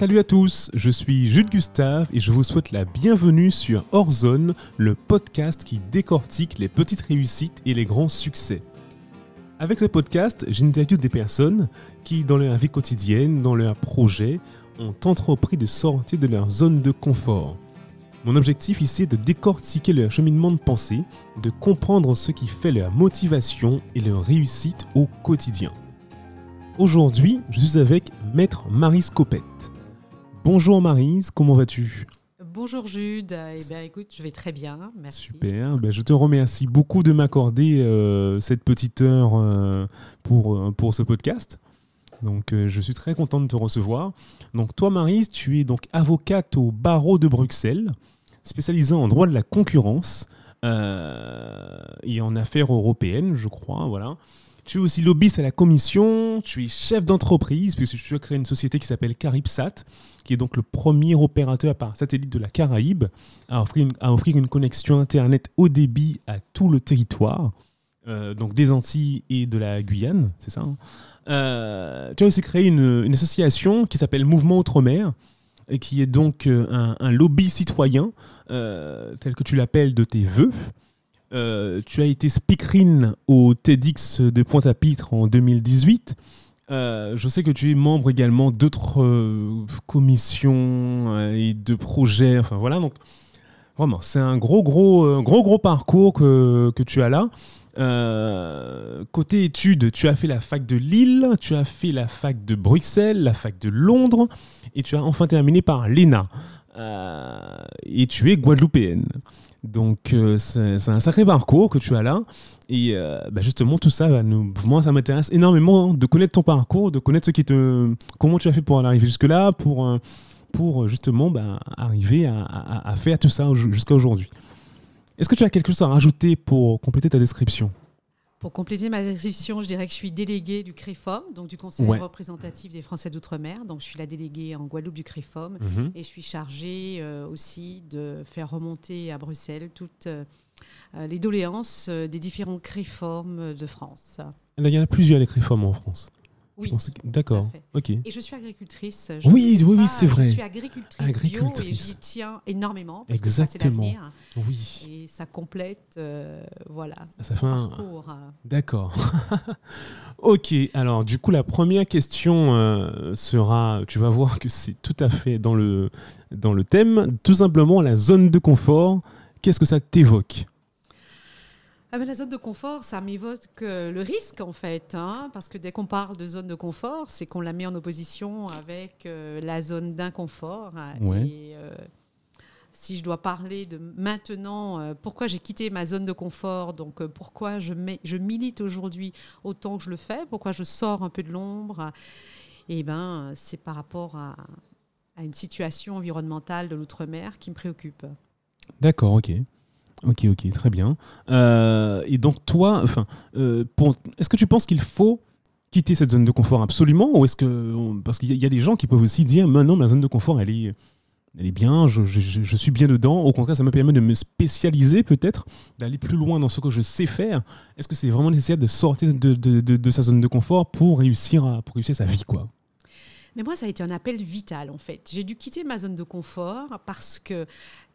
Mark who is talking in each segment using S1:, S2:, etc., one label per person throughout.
S1: Salut à tous, je suis Jules Gustave et je vous souhaite la bienvenue sur Horzone, le podcast qui décortique les petites réussites et les grands succès. Avec ce podcast, j'interviewe des personnes qui, dans leur vie quotidienne, dans leurs projets, ont entrepris de sortir de leur zone de confort. Mon objectif ici est de décortiquer leur cheminement de pensée, de comprendre ce qui fait leur motivation et leur réussite au quotidien. Aujourd'hui, je suis avec Maître Marise Copette. Bonjour Marise, comment vas-tu?
S2: Bonjour Jude, eh bien, écoute, je vais très bien, merci.
S1: Super, ben, je te remercie beaucoup de m'accorder euh, cette petite heure euh, pour, euh, pour ce podcast. Donc je suis très content de te recevoir. Donc toi Marise, tu es donc avocate au barreau de Bruxelles, spécialisée en droit de la concurrence et en affaires européennes, je crois, voilà. Tu es aussi lobbyiste à la commission, tu es chef d'entreprise, puisque tu as créé une société qui s'appelle Caribsat, qui est donc le premier opérateur par satellite de la Caraïbe à offrir une, connexion Internet haut débit à tout le territoire, euh, donc des Antilles et de la Guyane, c'est ça hein. euh, Tu as aussi créé une, association qui s'appelle Mouvement Outre-mer, et qui est donc euh, un lobby citoyen, tel que tu l'appelles de tes voeux. Euh, tu as été speakerine au TEDx de Pointe-à-Pitre en 2018. Euh, je sais que tu es membre également d'autres euh, commissions et de projets. Enfin voilà, donc vraiment, c'est un gros, gros, gros, gros parcours que, que tu as là. côté études, tu as fait la fac de Lille, tu as fait la fac de Bruxelles, la fac de Londres, et tu as enfin terminé par l'ENA. et tu es guadeloupéenne. Donc euh, c'est un sacré parcours que tu as là. Et euh, bah, justement, tout ça, bah, nous, moi, ça m'intéresse énormément de connaître ton parcours, de connaître ce qui te, comment tu as fait pour en arriver jusque-là, pour, euh, pour justement bah, arriver à, à, faire tout ça jusqu'à aujourd'hui. Est-ce que tu as quelque chose à rajouter pour compléter ta description?
S2: Pour compléter ma description, je dirais que je suis déléguée du CREFOM, donc du Conseil représentatif des Français d'outre-mer. Donc je suis la déléguée en Guadeloupe du CREFOM mhm. et je suis chargée euh, aussi de faire remonter à Bruxelles toutes euh, les doléances euh, des différents CREFOM de France.
S1: Il y en a plusieurs les CREFOM en France.
S2: Oui.
S1: D'accord. Ok.
S2: Et je suis agricultrice.
S1: oui, oui, oui, c'est vrai.
S2: Je suis agricultrice, agricultrice. bio et j'y tiens énormément. Parce
S1: Exactement.
S2: Que oui. Et ça complète, euh, voilà.
S1: Ça fait un. D'accord. ok. Alors, du coup, la première question euh, sera. Tu vas voir que c'est tout à fait dans le dans le thème. Tout simplement, la zone de confort. Qu'est-ce que ça t'évoque?
S2: Ah la zone de confort, ça m'évoque euh, le risque en fait, hein, parce que dès qu'on parle de zone de confort, c'est qu'on la met en opposition avec euh, la zone d'inconfort. Et euh, si je dois parler de maintenant, pourquoi j'ai quitté ma zone de confort, donc pourquoi je, je milite aujourd'hui autant que je le fais, pourquoi je sors un peu de l'ombre, et eh ben c'est par rapport à, à une situation environnementale de l'outre-mer qui me préoccupe.
S1: D'accord, ok. Ok, ok, très bien. Euh, et donc toi, enfin, euh, est-ce que tu penses qu'il faut quitter cette zone de confort absolument, ou est-ce que parce qu'il y, a des gens qui peuvent aussi dire, maintenant ma zone de confort, elle est, elle est bien, je, suis bien dedans. Au contraire, ça me permet de me spécialiser peut-être, d'aller plus loin dans ce que je sais faire. Est-ce que c'est vraiment nécessaire de sortir de, de, de, de, sa zone de confort pour réussir à, pour réussir sa vie, quoi?
S2: Mais moi, ça a été un appel vital, en fait. J'ai dû quitter ma zone de confort parce que,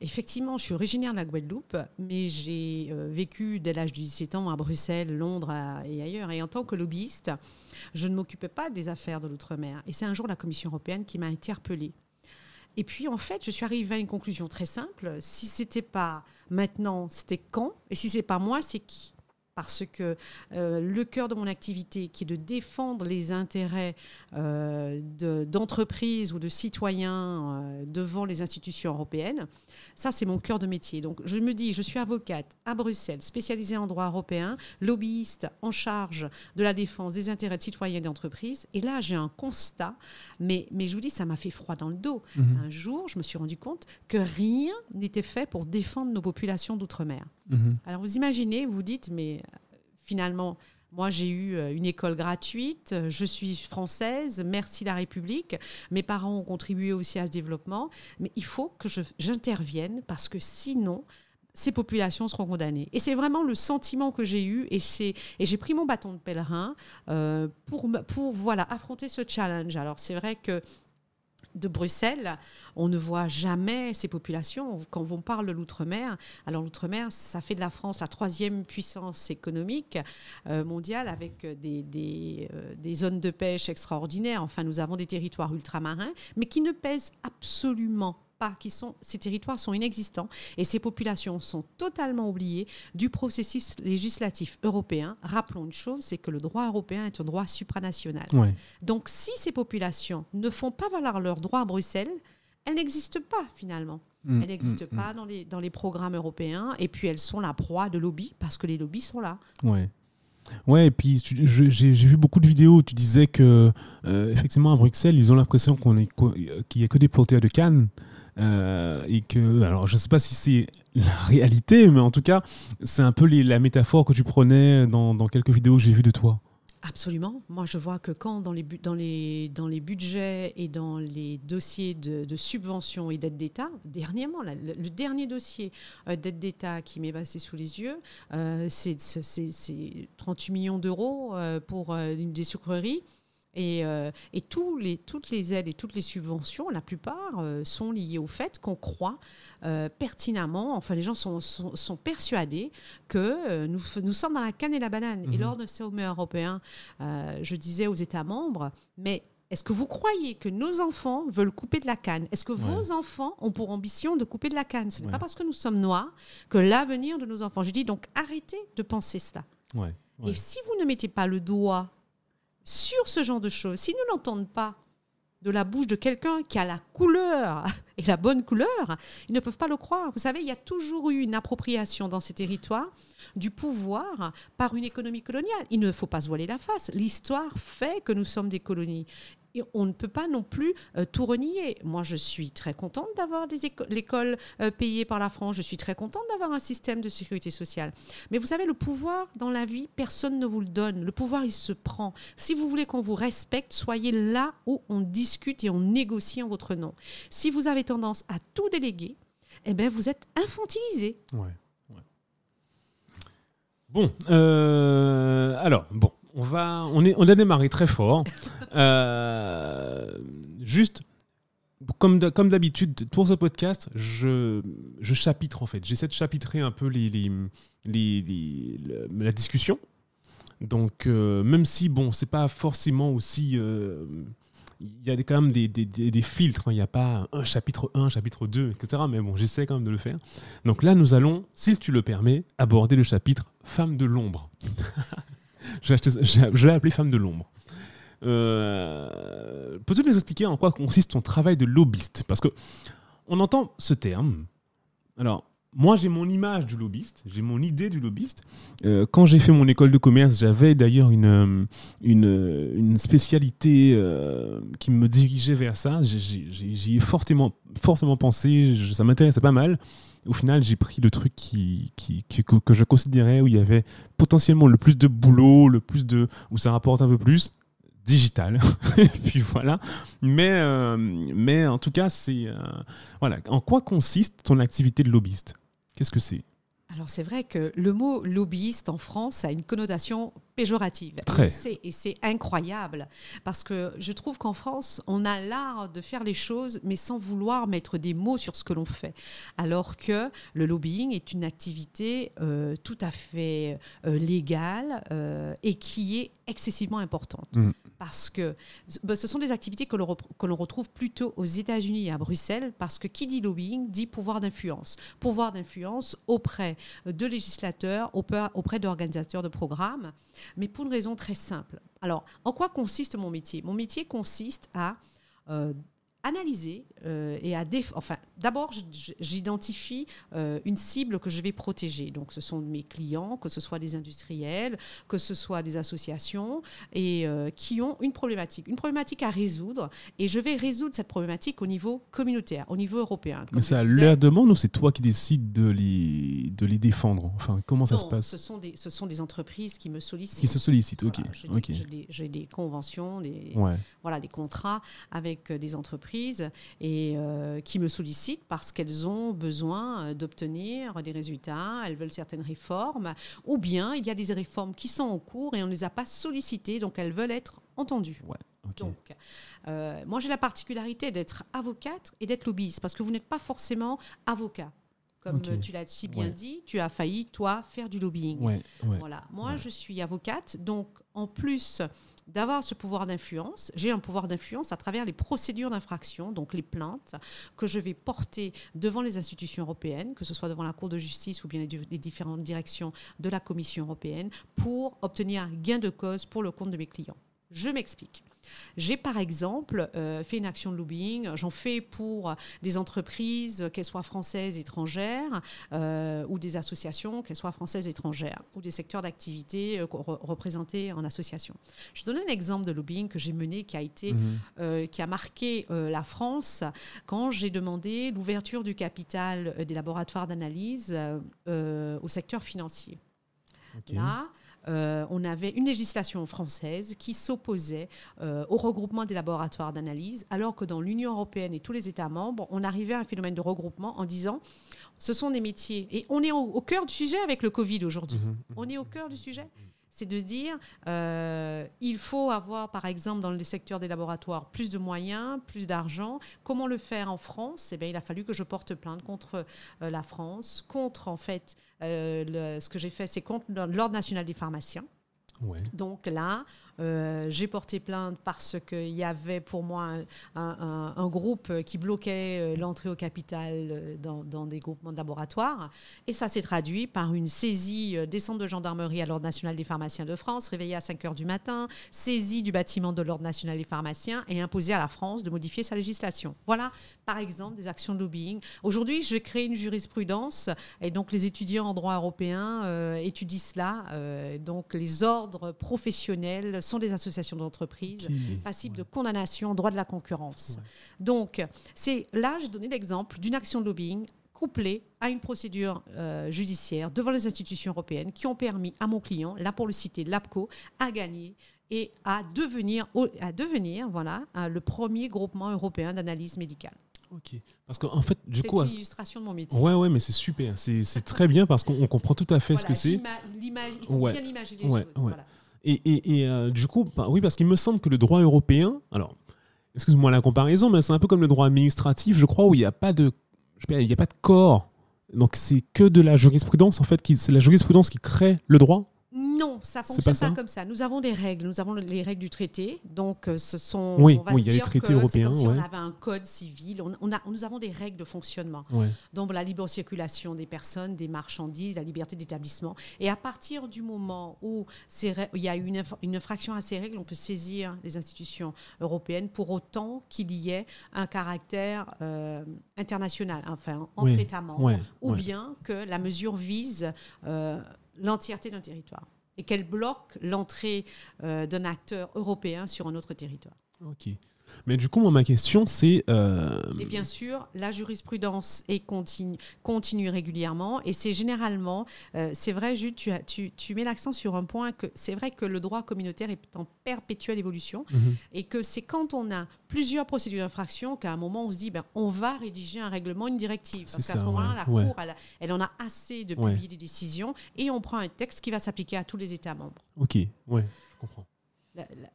S2: effectivement, je suis originaire de la Guadeloupe, mais j'ai euh, vécu dès l'âge de 17 ans à Bruxelles, Londres et ailleurs. Et en tant que lobbyiste, je ne m'occupais pas des affaires de l'outre-mer. Et c'est un jour la Commission européenne qui m'a interpellée. Et puis, en fait, je suis arrivée à une conclusion très simple. Si c'était pas maintenant, c'était quand? Et si c'est pas moi, c'est qui? Parce que euh, le cœur de mon activité, qui est de défendre les intérêts euh, d'entreprises ou de citoyens euh, devant les institutions européennes, ça c'est mon cœur de métier. Donc je me dis, je suis avocate à Bruxelles, spécialisée en droit européen, lobbyiste en charge de la défense des intérêts de citoyens et d'entreprises. Et là j'ai un constat, mais, mais je vous dis, ça m'a fait froid dans le dos. Mhm. Un jour, je me suis rendu compte que rien n'était fait pour défendre nos populations d'outre-mer. Mhm. Alors vous imaginez, vous dites, mais finalement, moi, j'ai eu euh, une école gratuite, je suis française, merci la République. Mes parents ont contribué aussi à ce développement, mais il faut que j'intervienne parce que sinon, ces populations seront condamnées. Et c'est vraiment le sentiment que j'ai eu, et, et j'ai pris mon bâton de pèlerin euh, pour, pour voilà, affronter ce challenge. Alors c'est vrai que de Bruxelles, on ne voit jamais ces populations. Quand on parle de l'outre-mer, alors l'outre-mer, ça fait de la France la troisième puissance économique euh, mondiale avec des, euh, des, zones de pêche extraordinaires. Enfin, nous avons des territoires ultramarins, mais qui ne pèsent absolument pas, qui sont, ces territoires sont inexistants et ces populations sont totalement oubliées du processus législatif européen. Rappelons une chose, c'est que le droit européen est un droit supranational. Donc si ces populations ne font pas valoir leurs droits à Bruxelles, elles n'existent pas finalement. Mm, elles n'existent mm, pas mm. Dans, les, dans les programmes européens et puis elles sont la proie de lobbies parce que les lobbies sont là.
S1: Ouais. Ouais, et puis j'ai vu beaucoup de vidéos où tu disais que, euh, effectivement, à Bruxelles, ils ont l'impression qu'il n'y a que des protéas de Cannes. Euh, et que, alors je ne sais pas si c'est la réalité, mais en tout cas, c'est un peu la métaphore que tu prenais dans, quelques vidéos que j'ai vues de toi.
S2: Absolument. Moi, je vois que quand dans les, budgets et dans les dossiers de, subventions et d'aide d'État, dernièrement, le, dernier dossier euh, d'aide d'État qui m'est passé sous les yeux, euh, c'est 38 millions d'euros euh, pour une des sucreries. Et, et tous les, toutes les aides et toutes les subventions, la plupart, sont liées au fait qu'on croit euh, pertinemment, enfin les gens sont, sont, persuadés que euh, nous, nous, sommes dans la canne et la banane. Et mhm. lors de ce sommet européen, euh, je disais aux États membres, mais est-ce que vous croyez que nos enfants veulent couper de la canne? Est-ce que vos enfants ont pour ambition de couper de la canne? Ce n'est pas parce que nous sommes noirs que l'avenir de nos enfants. Je dis donc arrêtez de penser cela. Et si vous ne mettez pas le doigt sur ce genre de choses, si nous n'entendons pas de la bouche de quelqu'un qui a la couleur et la bonne couleur, ils ne peuvent pas le croire. Vous savez, il y a toujours eu une appropriation dans ces territoires du pouvoir par une économie coloniale. Il ne faut pas se voiler la face. L'histoire fait que nous sommes des colonies on ne peut pas non plus euh, tout renier. Moi, je suis très contente d'avoir l'école euh, payée par la France. Je suis très contente d'avoir un système de sécurité sociale. Mais vous savez, le pouvoir dans la vie, personne ne vous le donne. Le pouvoir, il se prend. Si vous voulez qu'on vous respecte, soyez là où on discute et on négocie en votre nom. Si vous avez tendance à tout déléguer, eh bien, vous êtes infantilisé.
S1: Ouais. Bon, euh, alors, bon, on, va, on, est, on a démarré très fort. Euh, juste, comme d'habitude, pour ce podcast, je, je chapitre en fait. J'essaie de chapitrer un peu la discussion. Donc, euh, même si, bon, c'est pas forcément aussi. Euh, il y a quand même des, des, des, filtres. Hein. Il n'y a pas un chapitre 1, chapitre 2, etc. Mais bon, j'essaie quand même de le faire. Donc là, nous allons, si tu le permets, aborder le chapitre Femme de l'ombre. je l'ai appelé femme de l'ombre. Euh, Peux-tu nous expliquer en quoi consiste ton travail de lobbyiste? Parce que on entend ce terme. Alors, moi, j'ai mon image du lobbyiste, j'ai mon idée du lobbyiste. Euh, quand j'ai fait mon école de commerce, j'avais d'ailleurs une, une, une, spécialité euh, qui me dirigeait vers ça. J'y ai fortement, fortement pensé, ça m'intéressait pas mal au final, j'ai pris le truc qui, qui, que, je considérais où il y avait potentiellement le plus de boulot, le plus de où ça rapporte un peu plus digital. et puis voilà. Mais, euh, mais en tout cas, c'est euh, voilà. En quoi consiste ton activité de lobbyiste? Qu'est-ce que c'est?
S2: Alors c'est vrai que le mot lobbyiste en France a une connotation péjorative. Et c'est incroyable parce que je trouve qu'en France, on a l'art de faire les choses mais sans vouloir mettre des mots sur ce que l'on fait. Alors que le lobbying est une activité euh, tout à fait euh, légale euh, et qui est excessivement importante. Mm. Parce que bah, ce sont des activités que l'on retrouve plutôt aux États-Unis et à Bruxelles parce que qui dit lobbying dit pouvoir d'influence. Pouvoir d'influence auprès de législateurs, auprès d'organisateurs de programmes mais pour une raison très simple. Alors, en quoi consiste mon métier? Mon métier consiste à euh, analyser euh, et à enfin d'abord j'identifie euh, une cible que je vais protéger. Donc ce sont mes clients que ce soit des industriels que ce soit des associations et euh, qui ont une problématique. Une problématique à résoudre et je vais résoudre cette problématique au niveau communautaire au niveau européen.
S1: Mais c'est à leur demande ou c'est toi qui décides de les de les défendre? Enfin comment ça se passe?
S2: ce sont des ce sont des entreprises qui me sollicitent.
S1: Qui se sollicitent ok
S2: j'ai des, conventions des voilà des contrats avec des entreprises et euh, qui me sollicitent parce qu'elles ont besoin euh, d'obtenir des résultats, elles veulent certaines réformes, ou bien il y a des réformes qui sont en cours et on ne les a pas sollicitées, donc elles veulent être entendues.
S1: Ouais.
S2: Donc, euh, moi, j'ai la particularité d'être avocate et d'être lobbyiste parce que vous n'êtes pas forcément avocat. Comme tu l'as si bien
S1: Ouais.
S2: dit, tu as failli, toi, faire du lobbying.
S1: Ouais, ouais.
S2: Voilà. Moi, je suis avocate, donc en plus d'avoir ce pouvoir d'influence, j'ai un pouvoir d'influence à travers les procédures d'infraction, donc les plaintes que je vais porter devant les institutions européennes, que ce soit devant la Cour de justice ou bien les, di- les différentes directions de la Commission européenne, pour obtenir gain de cause pour le compte de mes clients. Je m'explique. J'ai par exemple euh, fait une action de lobbying, j'en fais pour des entreprises, qu'elles soient françaises, étrangères, euh, ou des associations, qu'elles soient françaises, étrangères, ou des secteurs d'activité euh, re- représentés en association. Je donne un exemple de lobbying que j'ai mené qui a été
S1: Mhm.
S2: qui a marqué la France quand j'ai demandé l'ouverture du capital des laboratoires d'analyse au secteur financier. Là, euh, on avait une législation française qui s'opposait euh, au regroupement des laboratoires d'analyse, alors que dans l'Union européenne et tous les États membres, on arrivait à un phénomène de regroupement en disant ce sont des métiers. Et on est au, au cœur du sujet avec le Covid aujourd'hui.
S1: Mhm.
S2: On est au cœur du sujet. C'est de dire, euh, il faut avoir, par exemple, dans le secteur des laboratoires, plus de moyens, plus d'argent. Comment le faire en France? Eh bien, Il a fallu que je porte plainte contre euh, la France, contre, en fait, euh, le- ce que j'ai fait, c'est contre l'Ordre national des pharmaciens.
S1: Ouais.
S2: Donc là, euh, j'ai porté plainte parce qu'il y avait pour moi un, groupe qui bloquait euh, l'entrée au capital euh, dans, des groupements de laboratoires. Et ça s'est traduit par une saisie des centres de gendarmerie à l'Ordre national des pharmaciens de France, réveillée à 5 heures du matin, saisie du bâtiment de l'Ordre national des pharmaciens et imposée à la France de modifier sa législation. Voilà, par exemple, des actions de lobbying. Aujourd'hui, je crée une jurisprudence et donc les étudiants en droit européen étudient cela. Donc les ordres professionnels sont des associations d'entreprises passibles de condamnation en droit de la concurrence.
S1: Ouais.
S2: Donc, c'est là, j'ai donné l'exemple d'une action de lobbying couplée à une procédure euh, judiciaire devant les institutions européennes qui ont permis à mon client, là pour le citer, l'APCO, à gagner et à devenir, à devenir voilà, euh, le premier groupement européen d'analyse médicale.
S1: Ok. Parce qu'en fait, du
S2: C'est
S1: coup,
S2: une illustration de mon métier.
S1: ouais, ouais, mais c'est super. C'est c'est très bien parce qu'on on comprend tout à fait ce que c'est.
S2: il faut
S1: Ouais.
S2: bien imaginer les
S1: Ouais,
S2: choses.
S1: ouais.
S2: voilà.
S1: Et, et- et, euh, du coup, bah, oui, parce qu'il me semble que le droit européen, alors, excuse-moi la comparaison, mais c'est un peu comme le droit administratif, je crois, où il n'y a pas de, a pas de corps. Donc c'est que de la jurisprudence, en fait, c'est la jurisprudence qui crée le droit.
S2: Non, ça
S1: C'est
S2: fonctionne
S1: pas
S2: comme ça. Nous avons des règles, nous avons les règles du traité. Donc, euh, ce sont.
S1: Oui,
S2: on va
S1: oui,
S2: se
S1: il y a les traités européens,
S2: comme
S1: ouais.
S2: si on avait un code civil. On, on a, nous avons des règles de fonctionnement.
S1: Ouais.
S2: Donc, la libre circulation des personnes, des marchandises, la liberté d'établissement. Et à partir du moment où il y a une, une infraction à ces règles, on peut saisir les institutions européennes pour autant qu'il y ait un caractère euh, international, enfin, entre
S1: Oui,
S2: États membres
S1: ouais,
S2: ou bien que la mesure vise euh, l'entièreté d'un territoire et qu'elle bloque l'entrée euh, d'un acteur européen sur un autre territoire.
S1: Mais du coup, moi, ma question, c'est. euh,
S2: Et bien sûr, la jurisprudence est continue, continue régulièrement et c'est généralement, euh, c'est vrai, Jude, tu, as- tu, tu mets l'accent sur un point que c'est vrai que le droit communautaire est en perpétuelle évolution
S1: mhm.
S2: et que c'est quand on a plusieurs procédures d'infraction qu'à un moment on se dit ben, on va rédiger un règlement, une directive. Parce qu'à ce moment-là,
S1: ouais,
S2: la
S1: ouais.
S2: Cour, elle, elle en a assez de
S1: Ouais.
S2: publier des décisions et on prend un texte qui va s'appliquer à tous les États membres.
S1: Ok, ouais, je comprends.
S2: La- la-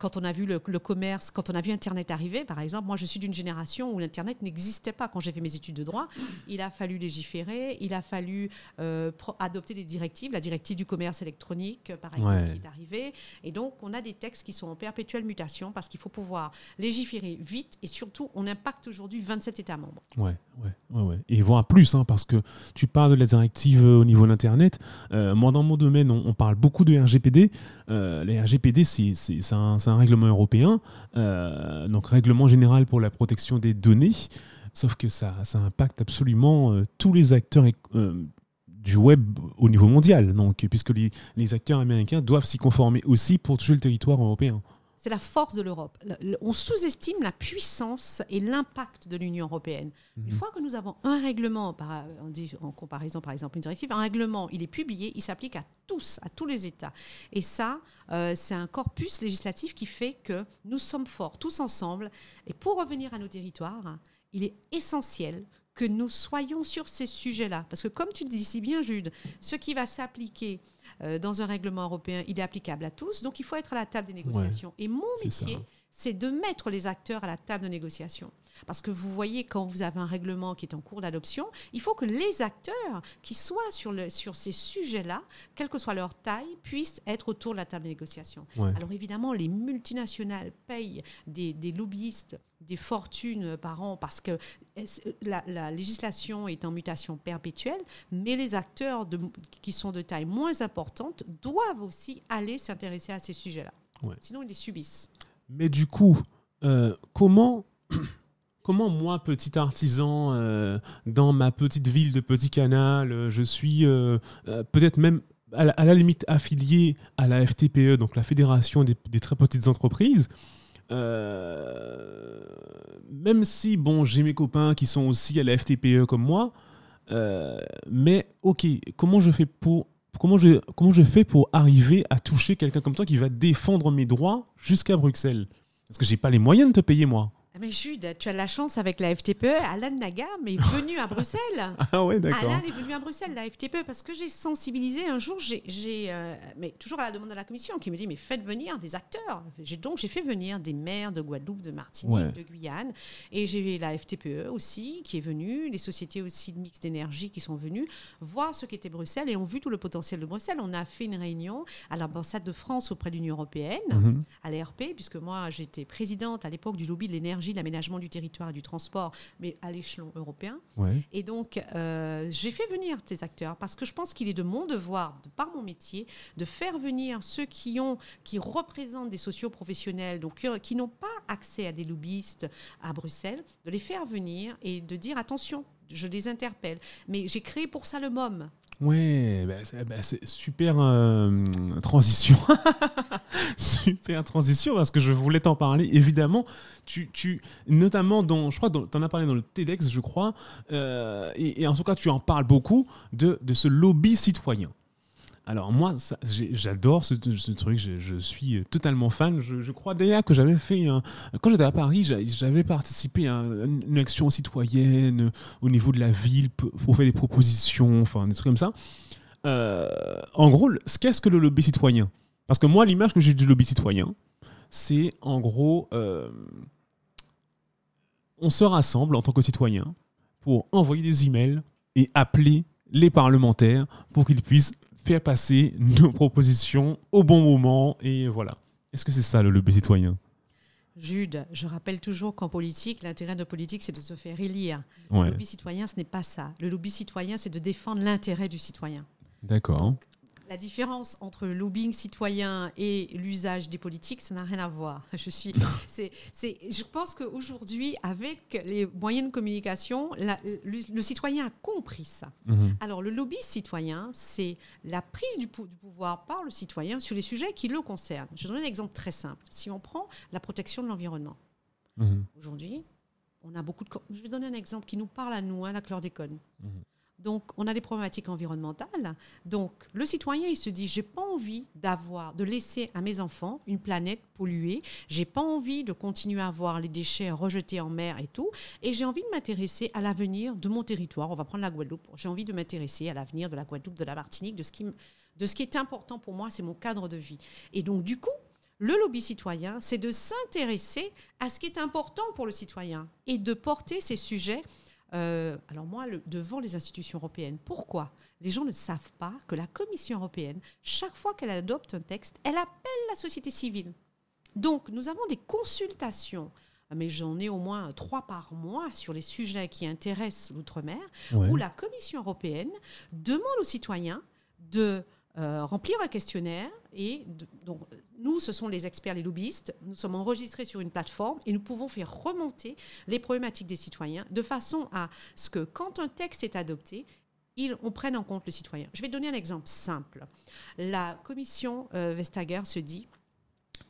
S2: quand on a vu le, le commerce, quand on a vu Internet arriver, par exemple, moi je suis d'une génération où l'Internet n'existait pas quand j'ai fait mes études de droit. Il a fallu légiférer, il a fallu euh, adopter des directives, la directive du commerce électronique, par exemple,
S1: Ouais.
S2: qui est arrivée. Et donc on a des textes qui sont en perpétuelle mutation parce qu'il faut pouvoir légiférer vite et surtout on impacte aujourd'hui 27 États membres.
S1: Ouais, ouais, ouais, ouais. Et voire plus, hein, parce que tu parles de la directive euh, au niveau de l'Internet. Euh, moi, dans mon domaine, on, on parle beaucoup de RGPD. Euh, les RGPD, c'est un, c'est un règlement européen, euh, donc règlement général pour la protection des données. Sauf que ça, ça impacte absolument euh, tous les acteurs euh, du web au niveau mondial, donc, puisque les, les acteurs américains doivent s'y conformer aussi pour toucher le territoire européen.
S2: C'est la force de l'Europe. Le- le- On sous-estime la puissance et l'impact de l'Union européenne. Une
S1: Mhm.
S2: fois que nous avons un règlement, par, on dit en comparaison par exemple une directive, un règlement, il est publié, il s'applique à tous, à tous les États. Et ça, euh, c'est un corpus législatif qui fait que nous sommes forts tous ensemble. Et pour revenir à nos territoires, il est essentiel que nous soyons sur ces sujets-là. Parce que comme tu le dis si bien, Jude, ce qui va s'appliquer dans un règlement européen, il est applicable à tous. Donc il faut être à la table des négociations. Et mon métier, c'est de mettre les acteurs à la table de négociation. Parce que vous voyez, quand vous avez un règlement qui est en cours d'adoption, il faut que les acteurs qui soient sur, le, sur ces sujets-là, quelle que soit leur taille, puissent être autour de la table de négociation. Alors évidemment, les multinationales payent des, des, lobbyistes des fortunes par an parce que la, la, législation est en mutation perpétuelle, mais les acteurs de, qui sont de taille moins importante doivent aussi aller s'intéresser à ces sujets-là. Sinon, ils les subissent.
S1: Mais du coup, euh, comment comment moi, petit artisan, euh, dans ma petite ville de Petit Canal, euh, je suis peut-être même à la, limite affilié à la FTPE, donc la Fédération des, très petites entreprises. même si, bon, j'ai mes copains qui sont aussi à la FTPE comme moi, mais ok, comment je fais pour comment je, comment fais pour arriver à toucher quelqu'un comme toi qui va défendre mes droits jusqu'à Bruxelles? Parce que j'ai pas les moyens de te payer moi.
S2: Mais Jude, tu as la chance avec la FTPE. Alan Nagam est venu à Bruxelles.
S1: ah ouais, d'accord.
S2: Alan est venu à Bruxelles, la FTPE, parce que j'ai sensibilisé un jour, j'ai, euh, mais toujours à la demande de la commission, qui me dit mais faites venir des acteurs. J'ai, donc j'ai fait venir des maires de Guadeloupe, de Martinique, de Guyane, et j'ai la FTPE aussi qui est venue, les sociétés aussi de mix d'énergie qui sont venues voir ce qu'était Bruxelles et ont vu tout le potentiel de Bruxelles. On a fait une réunion à l'ambassade de France auprès de l'Union européenne, mhm. à l'ERP, puisque moi j'étais présidente à l'époque du lobby de l'énergie l'aménagement du territoire et du transport, mais à l'échelon européen. Et donc, euh, j'ai fait venir ces acteurs parce que je pense qu'il est de mon devoir, de par mon métier, de faire venir ceux qui ont, qui représentent des socioprofessionnels, donc euh, qui n'ont pas accès à des lobbyistes à Bruxelles, de les faire venir et de dire attention, je les interpelle. Mais j'ai créé pour ça le MOM.
S1: Ouais, bah, bah, c'est super euh, transition. super transition parce que je voulais t'en parler. Évidemment, tu, tu, notamment dans, je crois, tu en as parlé dans le TEDx, je crois, euh, et, en tout cas, tu en parles beaucoup de ce lobby citoyen. Alors moi, j'adore ce, truc, je, suis totalement fan. Je, crois d'ailleurs que j'avais fait, quand j'étais à Paris, j'avais participé à une action citoyenne au niveau de la ville pour faire des propositions, enfin des trucs comme ça. Euh, en gros, qu'est-ce que le lobby citoyen? Parce que moi, l'image que j'ai du lobby citoyen, c'est en gros, euh, on se rassemble en tant que citoyen pour envoyer des emails et appeler les parlementaires pour qu'ils puissent faire passer nos propositions au bon moment. Et voilà. Est-ce que c'est ça le lobby citoyen?
S2: Jude, je rappelle toujours qu'en politique, l'intérêt de politique, c'est de se faire élire. Le lobby citoyen, ce n'est pas ça. Le lobby citoyen, c'est de défendre l'intérêt du citoyen.
S1: D'accord
S2: la différence entre le lobbying citoyen et l'usage des politiques, ça n'a rien à voir. Je, suis, c'est, je pense qu'aujourd'hui, avec les moyens de communication, le, citoyen a compris ça. Mhm. Alors, le lobby citoyen, c'est la prise du, pouvoir par le citoyen sur les sujets qui le concernent. Je donne un exemple très simple. Si on prend la protection de l'environnement, mhm. aujourd'hui, on a beaucoup de. Je vais donner un exemple qui nous parle à nous, hein, la chlordécone. Mhm. Donc, on a des problématiques environnementales. Donc, le citoyen, il se dit, j'ai pas envie d'avoir, de laisser à mes enfants une planète polluée. J'ai pas envie de continuer à avoir les déchets rejetés en mer et tout. Et j'ai envie de m'intéresser à l'avenir de mon territoire. On va prendre la Guadeloupe. J'ai envie de m'intéresser à l'avenir de la Guadeloupe, de la Martinique, de ce qui, de ce qui est important pour moi, c'est mon cadre de vie. Et donc, du coup, le lobby citoyen, c'est de s'intéresser à ce qui est important pour le citoyen et de porter ces sujets euh, alors moi, devant les institutions européennes. Pourquoi Les gens ne savent pas que la Commission européenne, chaque fois qu'elle adopte un texte, elle appelle la société civile. Donc nous avons des consultations mais j'en ai au moins trois par mois sur les sujets qui intéressent l'outre-mer, où la Commission européenne demande aux citoyens de euh, remplir un questionnaire et donc nous, ce sont les experts, les lobbyistes. Nous sommes enregistrés sur une plateforme et nous pouvons faire remonter les problématiques des citoyens de façon à ce que quand un texte est adopté, ils, on prenne en compte le citoyen. Je vais donner un exemple simple. La commission euh, Vestager se dit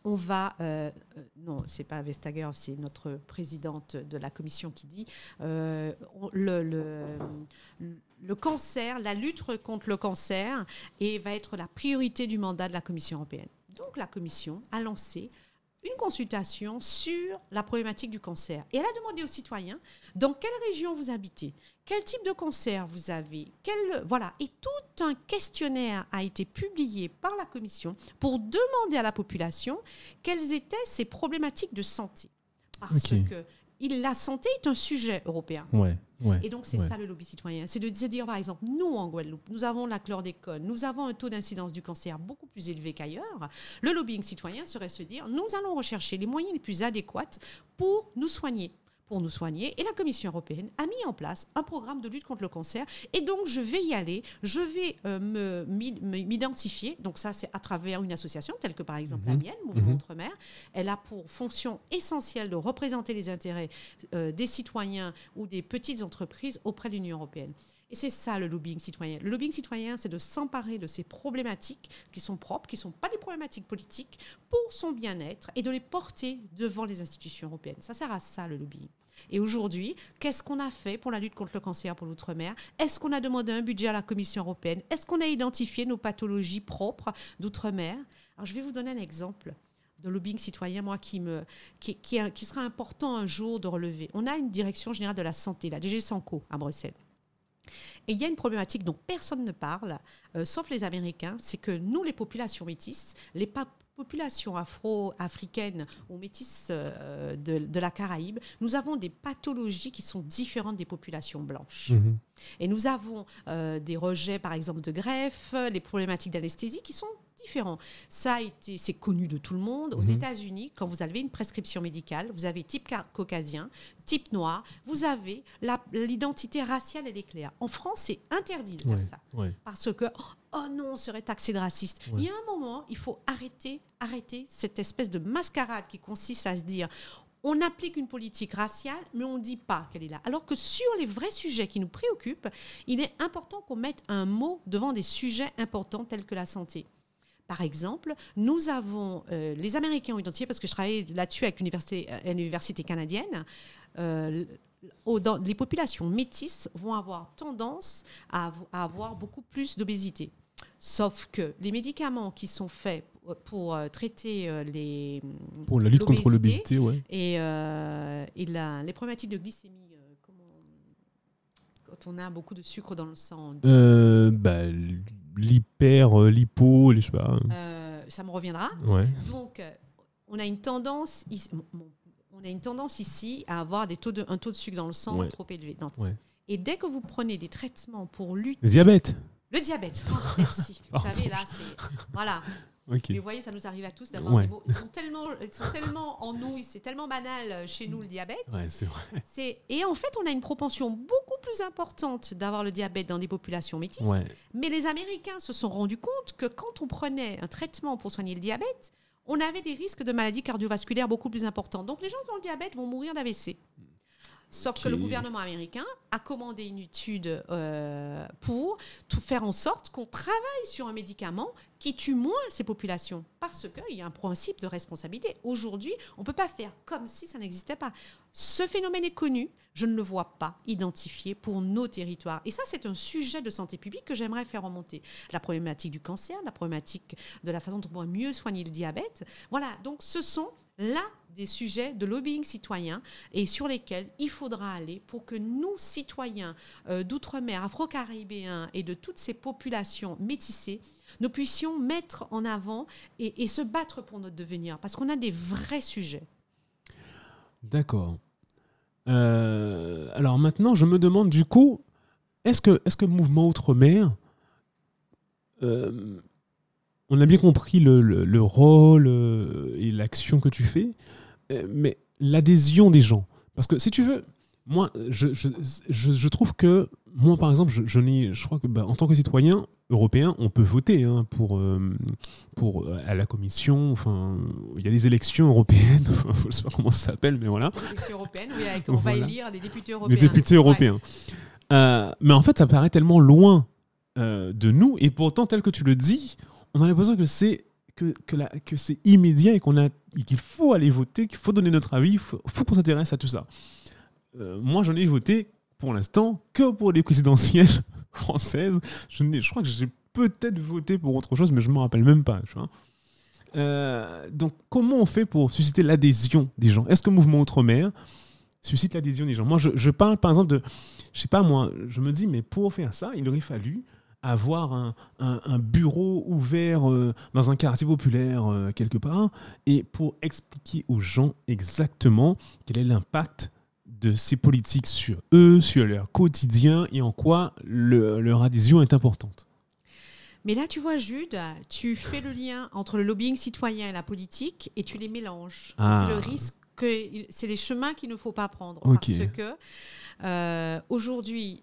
S2: on va, euh, euh, non, c'est pas Vestager, c'est notre présidente de la commission qui dit, le, le, cancer, la lutte contre le cancer, et va être la priorité du mandat de la Commission européenne. Donc la Commission a lancé une consultation sur la problématique du cancer. Et elle a demandé aux citoyens dans quelle région vous habitez, quel type de cancer vous avez, quel, voilà. Et tout un questionnaire a été publié par la commission pour demander à la population quelles étaient ses problématiques de santé. Parce que la santé est un sujet européen.
S1: Ouais,
S2: et donc, c'est ça le lobby citoyen. C'est de se dire, par exemple, nous, en Guadeloupe, nous avons la chlordécone, nous avons un taux d'incidence du cancer beaucoup plus élevé qu'ailleurs. Le lobbying citoyen serait se dire, nous allons rechercher les moyens les plus adéquats pour nous soigner pour nous soigner. Et la Commission européenne a mis en place un programme de lutte contre le cancer. Et donc, je vais y aller, je vais euh, m'identifier. Donc, ça, c'est à travers une association telle que, par exemple, la mhm. mienne, Mouvement mhm. Outre-mer. Elle a pour fonction essentielle de représenter les intérêts euh, des citoyens ou des petites entreprises auprès de l'Union européenne. Et c'est ça le lobbying citoyen. Le lobbying citoyen, c'est de s'emparer de ces problématiques qui sont propres, qui ne sont pas des problématiques politiques, pour son bien-être et de les porter devant les institutions européennes. Ça sert à ça le lobbying. Et aujourd'hui, qu'est-ce qu'on a fait pour la lutte contre le cancer pour l'outre-mer? Est-ce qu'on a demandé un budget à la Commission européenne? Est-ce qu'on a identifié nos pathologies propres d'outre-mer? Alors je vais vous donner un exemple de lobbying citoyen, moi, qui, me, qui, qui, sera important un jour de relever. On a une direction générale de la santé, la DG Sanco, à Bruxelles. Et il y a une problématique dont personne ne parle, euh, sauf les Américains, c'est que nous, les populations métisses, les populations afro-africaines ou métisses euh, de, la Caraïbe, nous avons des pathologies qui sont différentes des populations blanches. Mhm. Et nous avons euh, des rejets, par exemple, de greffe, les problématiques d'anesthésie qui sont différents. Ça a été, c'est connu de tout le monde. Aux mhm. États-Unis, quand vous avez une prescription médicale, vous avez type caucasien, type noir, vous avez l'identité raciale, elle est claire. En France, c'est interdit de faire ça. Parce que, oh non, on serait taxé de raciste. Il y a un moment, il faut arrêter, arrêter cette espèce de mascarade qui consiste à se dire, on applique une politique raciale, mais on ne dit pas qu'elle est là. Alors que sur les vrais sujets qui nous préoccupent, il est important qu'on mette un mot devant des sujets importants tels que la santé. Par exemple, nous avons, euh, les Américains ont identifié, parce que je travaille là-dessus avec l'université, euh, université canadienne, euh, les populations métisses vont avoir tendance à, avoir beaucoup plus d'obésité. Sauf que les médicaments qui sont faits pour traiter les
S1: pour la lutte contre l'obésité, ouais.
S2: et, et les problématiques de glycémie quand on a beaucoup de sucre dans le sang
S1: bah, l'hyper, euh, l'hypo, je sais pas.
S2: Euh, ça me reviendra. Donc, euh, on a une tendance, ici, on a une tendance ici à avoir des taux de, un taux de sucre dans le sang trop élevé. Et dès que vous prenez des traitements pour lutter.
S1: Le diabète.
S2: Le diabète. Oh, merci. vous savez, là, c'est. Voilà. Mais vous voyez, ça nous arrive à tous d'avoir des mots. Ils sont, tellement, ils sont tellement en nous, c'est tellement banal euh, chez nous le diabète.
S1: Ouais, c'est vrai.
S2: Et en fait, on a une propension beaucoup plus importante d'avoir le diabète dans des populations métisses. Mais les Américains se sont rendus compte que quand on prenait un traitement pour soigner le diabète, on avait des risques de maladies cardiovasculaires beaucoup plus importants. Donc les gens qui ont le diabète vont mourir d'AVC. Sauf que le gouvernement américain a commandé une étude euh, pour tout faire en sorte qu'on travaille sur un médicament qui tue moins ces populations. Parce qu'il y a un principe de responsabilité. Aujourd'hui, on ne peut pas faire comme si ça n'existait pas. Ce phénomène est connu, je ne le vois pas identifié pour nos territoires. Et ça, c'est un sujet de santé publique que j'aimerais faire remonter. La problématique du cancer, la problématique de la façon dont on pourrait mieux soigner le diabète. Voilà, donc ce sont là des sujets de lobbying citoyen et sur lesquels il faudra aller pour que nous, citoyens euh, d'outre-mer, afro-caribéens et de toutes ces populations métissées, nous puissions mettre en avant et, se battre pour notre devenir, parce qu'on a des vrais sujets.
S1: D'accord. Euh, alors maintenant, je me demande du coup, est-ce que, est que Mouvement Outre-mer euh, on a bien compris le, rôle euh, et l'action que tu fais, euh, mais l'adhésion des gens. Parce que si tu veux, moi, je, trouve que, moi par exemple, je, je crois que bah, en tant que citoyen européen, on peut voter hein, pour, euh, pour, à la commission. Enfin, il y a des élections européennes, je ne sais pas comment ça s'appelle, mais voilà.
S2: Les élections européennes, oui, on va élire des députés européens.
S1: Des députés européens. mais en fait, ça paraît tellement loin de nous, et pourtant, tel que tu le dis, on a l'impression que c'est que, que, que c'est immédiat et qu'on a qu'il faut aller voter, qu'il faut donner notre avis, il faut, qu'on s'intéresse à tout ça. Euh, moi, j'en ai voté pour l'instant que pour les présidentielles françaises. Je, crois que j'ai peut-être voté pour autre chose, mais je ne me rappelle même pas. donc, comment on fait pour susciter l'adhésion des gens? Est-ce que le mouvement Outre-mer suscite l'adhésion des gens? Moi, je, je, parle par exemple de, je sais pas moi, je me dis, mais pour faire ça, il aurait fallu avoir un, un, bureau ouvert euh, dans un quartier populaire euh, quelque part et pour expliquer aux gens exactement quel est l'impact de ces politiques sur eux, sur leur quotidien et en quoi leur adhésion est importante.
S2: Mais là, tu vois, Jude, tu fais le lien entre le lobbying citoyen et la politique et tu les mélanges. Ah. C'est le risque c'est les chemins qu'il ne faut pas prendre. Parce que euh, aujourd'hui,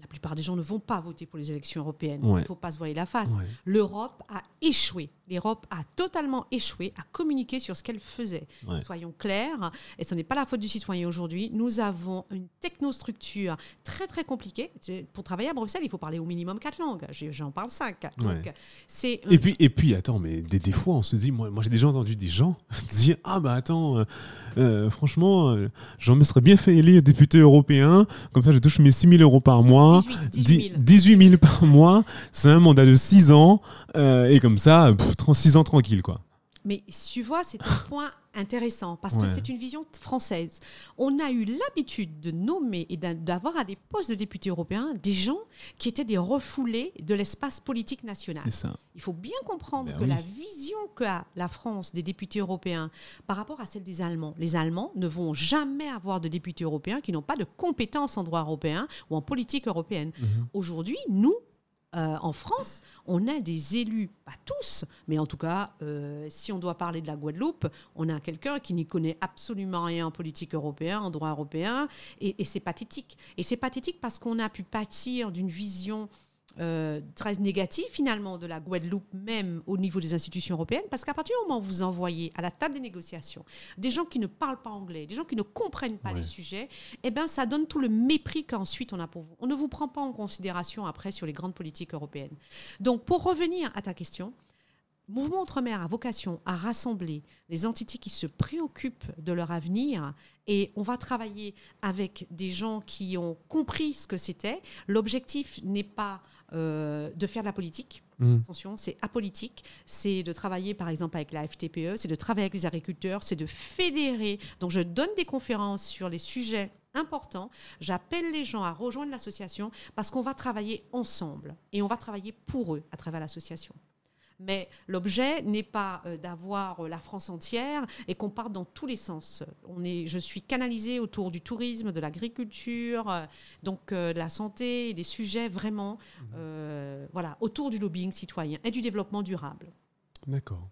S2: la plupart des gens ne vont pas voter pour les élections européennes. Il ne faut pas se voiler la face. L'Europe a échoué. L'Europe a totalement échoué à communiquer sur ce qu'elle faisait. Soyons clairs, et ce n'est pas la faute du citoyen aujourd'hui. Nous avons une technostructure très très compliquée. Pour travailler à Bruxelles, il faut parler au minimum quatre langues. J'en parle cinq. Donc,
S1: c'est et, puis, et puis, attends, mais des, fois, on se dit, moi, moi j'ai déjà entendu des gens dire Ah bah attends, euh, euh, franchement, euh, j'en me serais bien fait élire député européen, comme ça je touche mes 6 000 euros par mois. 18, 000. par mois, c'est un mandat de 6 ans, et comme ça, 36 ans tranquille, quoi.
S2: Mais tu vois, c'est un point intéressant parce que c'est une vision française. On a eu l'habitude de nommer et d'avoir à des postes de députés européens des gens qui étaient des refoulés de l'espace politique national. Il faut bien comprendre ben que la vision qu'a la France des députés européens par rapport à celle des Allemands, les Allemands ne vont jamais avoir de députés européens qui n'ont pas de compétences en droit européen ou en politique européenne. Mhm. Aujourd'hui, nous, euh, en France, on a des élus, pas tous, mais en tout cas, euh, si on doit parler de la Guadeloupe, on a quelqu'un qui n'y connaît absolument rien en politique européenne, en droit européen, et c'est pathétique. Et c'est pathétique parce qu'on a pu pâtir d'une vision euh, très négatif finalement de la Guadeloupe même au niveau des institutions européennes parce qu'à partir du moment où vous envoyez à la table des négociations des gens qui ne parlent pas anglais, des gens qui ne comprennent pas les sujets, eh ben ça donne tout le mépris qu'ensuite on a pour vous. On ne vous prend pas en considération après sur les grandes politiques européennes. Donc pour revenir à ta question, Mouvement Outre-mer a vocation à rassembler les entités qui se préoccupent de leur avenir et on va travailler avec des gens qui ont compris ce que c'était. L'objectif n'est pas euh, de faire de la politique. Mm. Attention, c'est apolitique. C'est de travailler, par exemple, avec la FTPE, c'est de travailler avec les agriculteurs, c'est de fédérer. Donc, je donne des conférences sur les sujets importants. J'appelle les gens à rejoindre l'association parce qu'on va travailler ensemble et on va travailler pour eux à travers l'association. Mais l'objet n'est pas euh, d'avoir euh, la France entière et qu'on parte dans tous les sens. On est, je suis canalisée autour du tourisme, de l'agriculture, euh, donc de la santé, des sujets vraiment mhm. voilà, autour du lobbying citoyen et du développement durable.
S1: D'accord.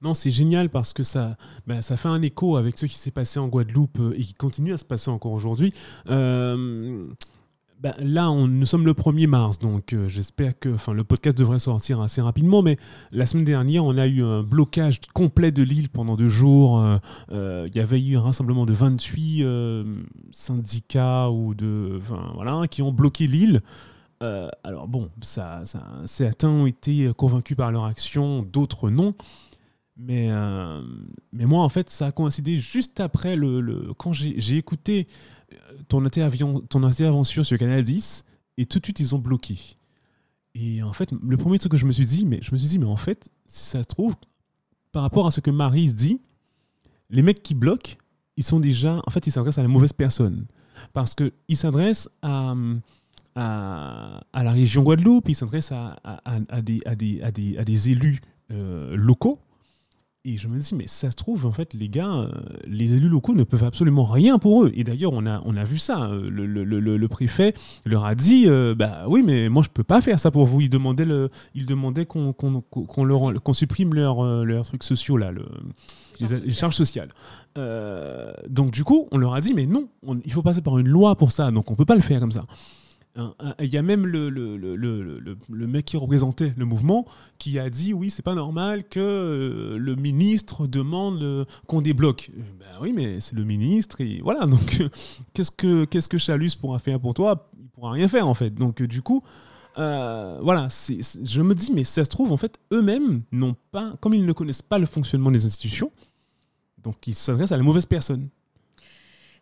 S1: Non, c'est génial parce que ça, ben, ça fait un écho avec ce qui s'est passé en Guadeloupe et qui continue à se passer encore aujourd'hui. Ben, là, nous sommes le 1er mars, donc euh, j'espère que le podcast devrait sortir assez rapidement. Mais la semaine dernière, on a eu un blocage complet de l'île pendant deux jours. Euh, euh, il y avait eu un rassemblement de 28 syndicats ou de, voilà, qui ont bloqué l'île. alors bon, certains ont été convaincus par leur action, d'autres non. Mais, mais moi, en fait, ça a coïncidé juste après le, le quand j'ai écouté ton, ton intervention sur Canal 10 et tout de suite ils ont bloqué. Et en fait, le premier truc que je me suis dit, mais je me suis dit, mais en fait, si ça se trouve, par rapport à ce que Marie dit, les mecs qui bloquent, ils sont déjà, en fait, ils s'adressent à la mauvaise personne. Parce qu'ils s'adressent à, à, à, la région Guadeloupe, ils s'adressent à, à, des, des, des, à, des, élus euh, locaux et je me dis, mais ça se trouve, en fait, les gars, euh, les élus locaux ne peuvent absolument rien pour eux. Et d'ailleurs, on a, on a vu ça. Euh, le, le, le, préfet leur a dit, euh, bah oui, mais moi, je peux pas faire ça pour vous. Il demandait, le, il demandait qu'on qu'on leur, qu'on supprime leurs leur trucs sociaux, là, le, les, charges sociales. donc, du coup, on leur a dit, mais non, il faut passer par une loi pour ça. Donc, on peut pas le faire comme ça. Il y a même le, mec qui représentait le mouvement qui a dit oui, c'est pas normal que euh, le ministre demande euh, qu'on débloque. Euh, ben oui, mais c'est le ministre voilà. Donc qu'est-ce que que Chalus pourra faire pour toi? Il pourra rien faire en fait. Donc du coup, voilà, je me dis mais ça se trouve en fait eux-mêmes n'ont pas, comme ils ne connaissent pas le fonctionnement des institutions, donc ils s'adressent à la mauvaise personne.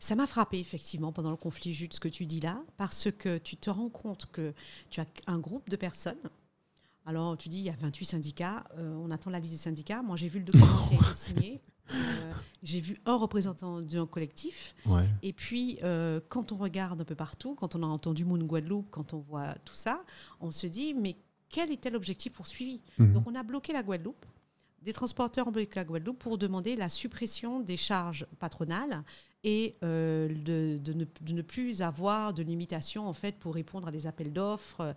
S2: Ça m'a frappé effectivement pendant le conflit juste ce que tu dis là, parce que tu te rends compte que tu as un groupe de personnes Alors, tu dis, il y a 28 syndicats, euh, on attend la liste des syndicats. Moi, j'ai vu le document qui a été signé. Euh, j'ai vu un représentant d'un collectif.
S1: Ouais.
S2: Et puis, euh, quand on regarde un peu partout, quand on a entendu Moon Guadeloupe, quand on voit tout ça, on se dit, mais quel était l'objectif poursuivi?
S1: Mhm.
S2: Donc, on a bloqué la Guadeloupe. Des transporteurs ont bloqué la Guadeloupe pour demander la suppression des charges patronales et euh, de, ne, de ne plus avoir de limitation en fait pour répondre à des appels d'offres.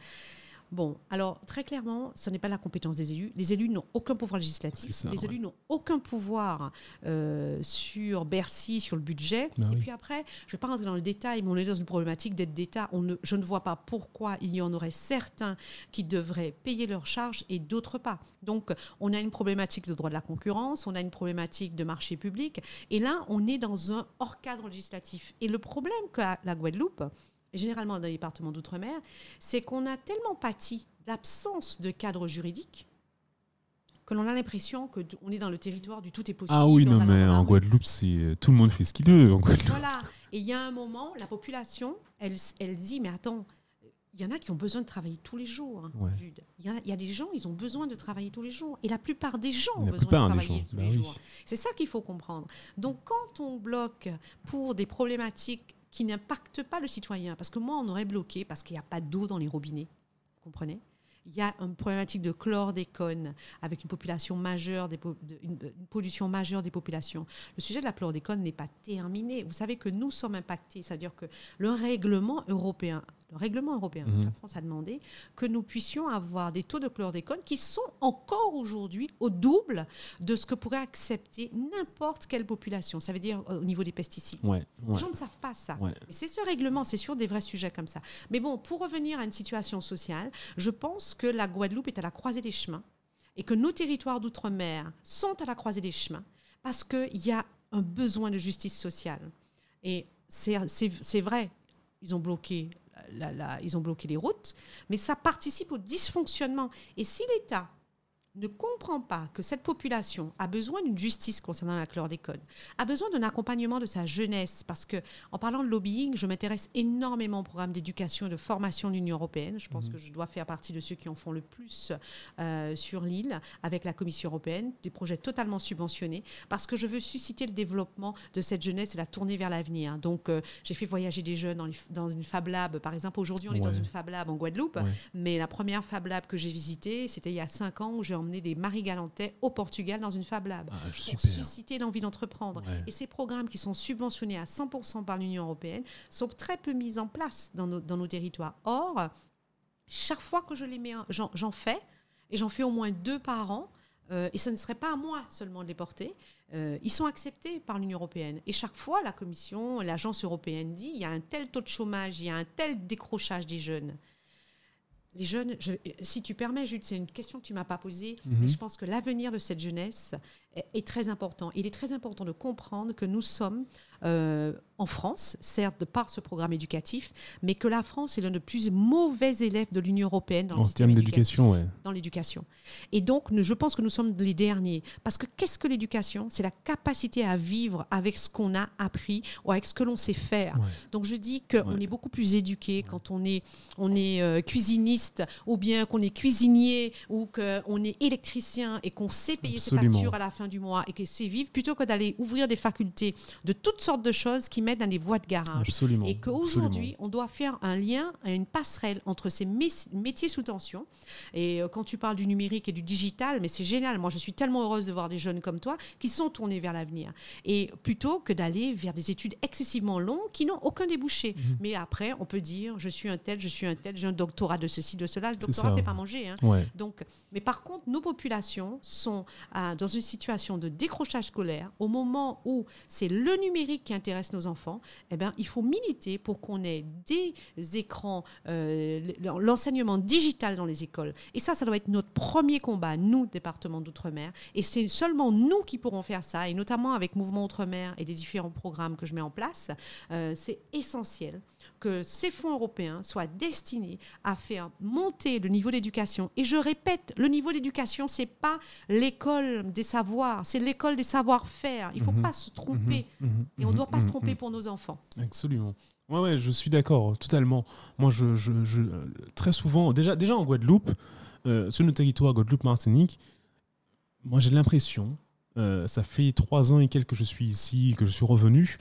S2: Bon, alors très clairement, ce n'est pas la compétence des élus. Les élus n'ont aucun pouvoir législatif.
S1: Ça,
S2: les
S1: ouais.
S2: élus n'ont aucun pouvoir euh, sur Bercy, sur le budget.
S1: Bah
S2: et
S1: oui.
S2: puis après, je ne vais pas rentrer dans le détail, mais on est dans une problématique d'aide d'État. Ne- je ne vois pas pourquoi il y en aurait certains qui devraient payer leurs charges et d'autres pas. Donc, on a une problématique de droit de la concurrence, on a une problématique de marché public. Et là, on est dans un hors cadre législatif. Et le problème qu'a la Guadeloupe, et généralement dans les départements d'outre-mer, c'est qu'on a tellement pâti d'absence de cadre juridique que l'on a l'impression qu'on est dans le territoire du tout est possible.
S1: Ah oui,
S2: on
S1: non, mais
S2: on
S1: en Guadeloupe, c'est tout le monde fait ce qu'il veut. En Guadeloupe.
S2: voilà. Et il y a un moment, la population, elle, elle dit, mais attends, il y en a qui ont besoin de travailler tous les jours, hein,
S1: Ouais.
S2: Jude. Il y, a, il y a des gens, ils ont besoin de travailler tous les jours. Et la plupart des gens ont
S1: La
S2: besoin de travailler
S1: gens.
S2: tous
S1: bah
S2: les
S1: oui.
S2: jours. C'est ça qu'il faut comprendre. Donc quand on bloque pour des problématiques qui n'impactent pas le citoyen, parce que moi, on aurait bloqué parce qu'il n'y a pas d'eau dans les robinets, vous comprenez? Il y a une problématique de chlordécone avec une population majeure, de- une, pollution majeure des populations. Le sujet de la chlordécone n'est pas terminé. Vous savez que nous sommes impactés, c'est-à-dire que le règlement européen, règlement européen,
S1: Mhm.
S2: la France a demandé que nous puissions avoir des taux de chlordécone qui sont encore aujourd'hui au double de ce que pourrait accepter n'importe quelle population. Ça veut dire euh, au niveau des pesticides.
S1: Ouais,
S2: Les gens ne savent pas ça.
S1: ouais.
S2: C'est ce règlement, c'est sur des vrais sujets comme ça. Mais bon, pour revenir à une situation sociale, je pense que la Guadeloupe est à la croisée des chemins et que nos territoires d'outre-mer sont à la croisée des chemins parce qu'il y a un besoin de justice sociale. Et c'est vrai, ils ont bloqué. Ils ont bloqué les routes, mais ça participe au dysfonctionnement. Et si l'État ne comprend pas que cette population a besoin d'une justice concernant la chlordécone, a besoin d'un accompagnement de sa jeunesse, parce que en parlant de lobbying, je m'intéresse énormément au programme d'éducation et de formation de l'Union européenne. Je pense
S1: Mhm.
S2: que je dois faire partie de ceux qui en font le plus euh, sur l'île avec la Commission européenne, des projets totalement subventionnés, parce que je veux susciter le développement de cette jeunesse et la tourner vers l'avenir. Donc, euh, j'ai fait voyager des jeunes dans, les- dans une Fab Lab, par exemple. Aujourd'hui, on est dans une Fab Lab en Guadeloupe,
S1: Ouais.
S2: mais la première Fab Lab que j'ai visitée, c'était il y a cinq ans, où j'ai emmené des Marie Galantais au Portugal dans une Fab Lab
S1: Ah,
S2: pour susciter l'envie d'entreprendre.
S1: Ouais.
S2: Et ces programmes qui sont subventionnés à 100% par l'Union européenne sont très peu mis en place dans nos, dans nos territoires. Or, chaque fois que je les mets, en- j'en j'en fais, et j'en fais au moins deux par an, euh, et ce ne serait pas à moi seulement de les porter, euh, ils sont acceptés par l'Union européenne. Et chaque fois, la Commission, l'agence européenne dit, il y a un tel taux de chômage, il y a un tel décrochage des jeunes. Les jeunes, je- si tu permets, Jude, c'est une question que tu m'as pas posée,
S1: Mhm.
S2: mais je pense que l'avenir de cette jeunesse est, très important. Il est très important de comprendre que nous sommes euh, en France, certes de par ce programme éducatif, mais que la France est l'un des plus mauvais élèves de l'Union européenne dans le
S1: En
S2: système
S1: termes d'éducation, ouais.
S2: dans l'éducation. Et donc, je pense que nous sommes les derniers. Parce que qu'est-ce que l'éducation? C'est la capacité à vivre avec ce qu'on a appris ou avec ce que l'on sait faire.
S1: Ouais.
S2: Donc, je dis qu'on
S1: Ouais.
S2: est beaucoup plus éduqué quand on est, on est euh, cuisiniste ou bien qu'on est cuisinier ou qu'on est électricien et qu'on sait payer
S1: Absolument.
S2: ses factures à la fin du mois et qu'on sait vivre plutôt que d'aller ouvrir des facultés de toutes sortes de choses qui mettent dans des voies de garage.
S1: Absolument.
S2: Et qu'aujourd'hui, on doit faire un lien, une passerelle entre ces mé- métiers sous tension. Et euh, quand tu parles du numérique et du digital, mais c'est génial. Moi, je suis tellement heureuse de voir des jeunes comme toi qui sont tournés vers l'avenir. Et plutôt que d'aller vers des études excessivement longues qui n'ont aucun débouché.
S1: Mhm.
S2: Mais après, on peut dire, je suis un tel, je suis un tel, j'ai un doctorat de ceci, de cela. Le
S1: C'est
S2: doctorat fait pas manger. hein.
S1: Ouais.
S2: Donc, mais par contre, nos populations sont euh, dans une situation de décrochage scolaire. Au moment où c'est le numérique qui intéresse nos enfants, eh ben, il faut militer pour qu'on ait des écrans, euh, l'enseignement digital dans les écoles. Et ça, ça doit être notre premier combat, nous, département d'outre-mer. Et c'est seulement nous qui pourrons faire ça, et notamment avec Mouvement Outre-mer et les différents programmes que je mets en place. Euh, c'est essentiel que ces fonds européens soient destinés à faire monter le niveau d'éducation. Et je répète, le niveau d'éducation, c'est pas l'école des savoirs, c'est l'école des savoir-faire. Il ne faut
S1: Mhm.
S2: pas se tromper.
S1: Mhm, mhm,
S2: Et on ne doit pas se tromper pour nos enfants.
S1: Absolument. Ouais, ouais, je suis d'accord, totalement. Moi, je, je, je- très souvent, déjà, déjà en Guadeloupe, euh, sur nos territoires Guadeloupe-Martinique, moi j'ai l'impression, euh, ça fait trois ans et quelques que je suis ici, que je suis revenu,